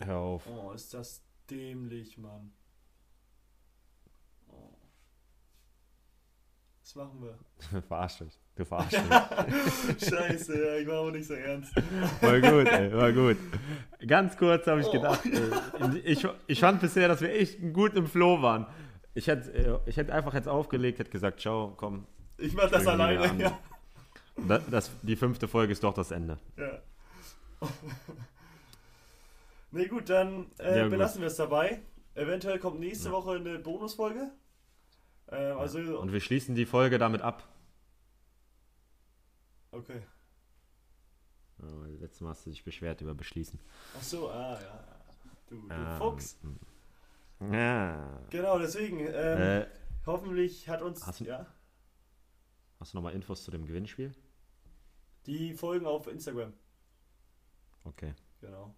Hör auf. Oh, ist das dämlich, Mann. Was machen wir? Verarsch dich. Du verarschst mich. Scheiße, ja, ich war auch nicht so ernst. War gut, ey, war gut. Ganz kurz habe ich oh. gedacht, ey, ich, ich fand bisher, dass wir echt gut im Flow waren. Ich hätte, äh, ich hätte einfach jetzt aufgelegt, hätte gesagt, ciao, komm. Ich mach das alleine, ja. Das, das, die fünfte Folge ist doch das Ende. Ja. nee, gut, dann äh, ja, belassen wir es dabei. Eventuell kommt nächste ja. Woche eine Bonusfolge. Äh, also, Und wir schließen die Folge damit ab. Okay. Oh, letztes Mal hast du dich beschwert über Beschließen. Ach so, ah ja. Du, du ähm, Fuchs. Hm. Ja. Genau, deswegen. Ähm, äh, hoffentlich hat uns. Hast du, ja? hast du nochmal Infos zu dem Gewinnspiel? Die folgen auf Instagram. Okay. Genau.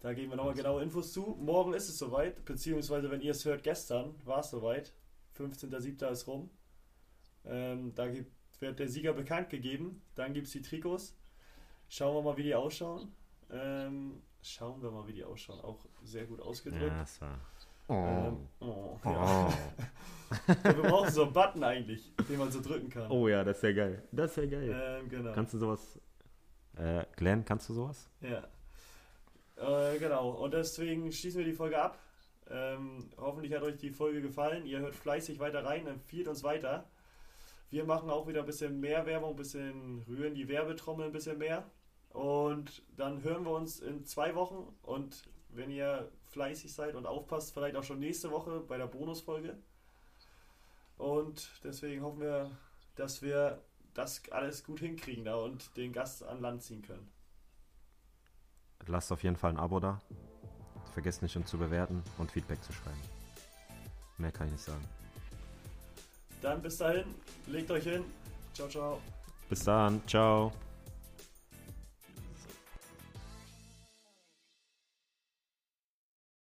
Da geben wir nochmal genaue Infos zu. Morgen ist es soweit, beziehungsweise wenn ihr es hört, gestern war es soweit. 15.07. ist rum. Ähm, da gibt, wird der Sieger bekannt gegeben. Dann gibt es die Trikots. Schauen wir mal, wie die ausschauen. Ähm, schauen wir mal, wie die ausschauen. Auch sehr gut ausgedrückt. Ja, das war Oh. Ähm, oh, ja. oh. wir brauchen so einen Button eigentlich, den man so drücken kann. Oh ja, das ist ja geil. Das ist ja geil. Ähm, genau. Kannst du sowas. Äh, Glenn, kannst du sowas? Ja. Äh, genau. Und deswegen schließen wir die Folge ab. Ähm, hoffentlich hat euch die Folge gefallen. Ihr hört fleißig weiter rein, empfiehlt uns weiter. Wir machen auch wieder ein bisschen mehr Werbung, ein bisschen rühren die Werbetrommel ein bisschen mehr. Und dann hören wir uns in zwei Wochen. Und wenn ihr fleißig seid und aufpasst, vielleicht auch schon nächste Woche bei der Bonusfolge. Und deswegen hoffen wir, dass wir das alles gut hinkriegen da und den Gast an Land ziehen können. Lasst auf jeden Fall ein Abo da. Vergesst nicht, uns zu bewerten und Feedback zu schreiben. Mehr kann ich nicht sagen. Dann bis dahin, legt euch hin. Ciao, ciao. Bis dann, ciao.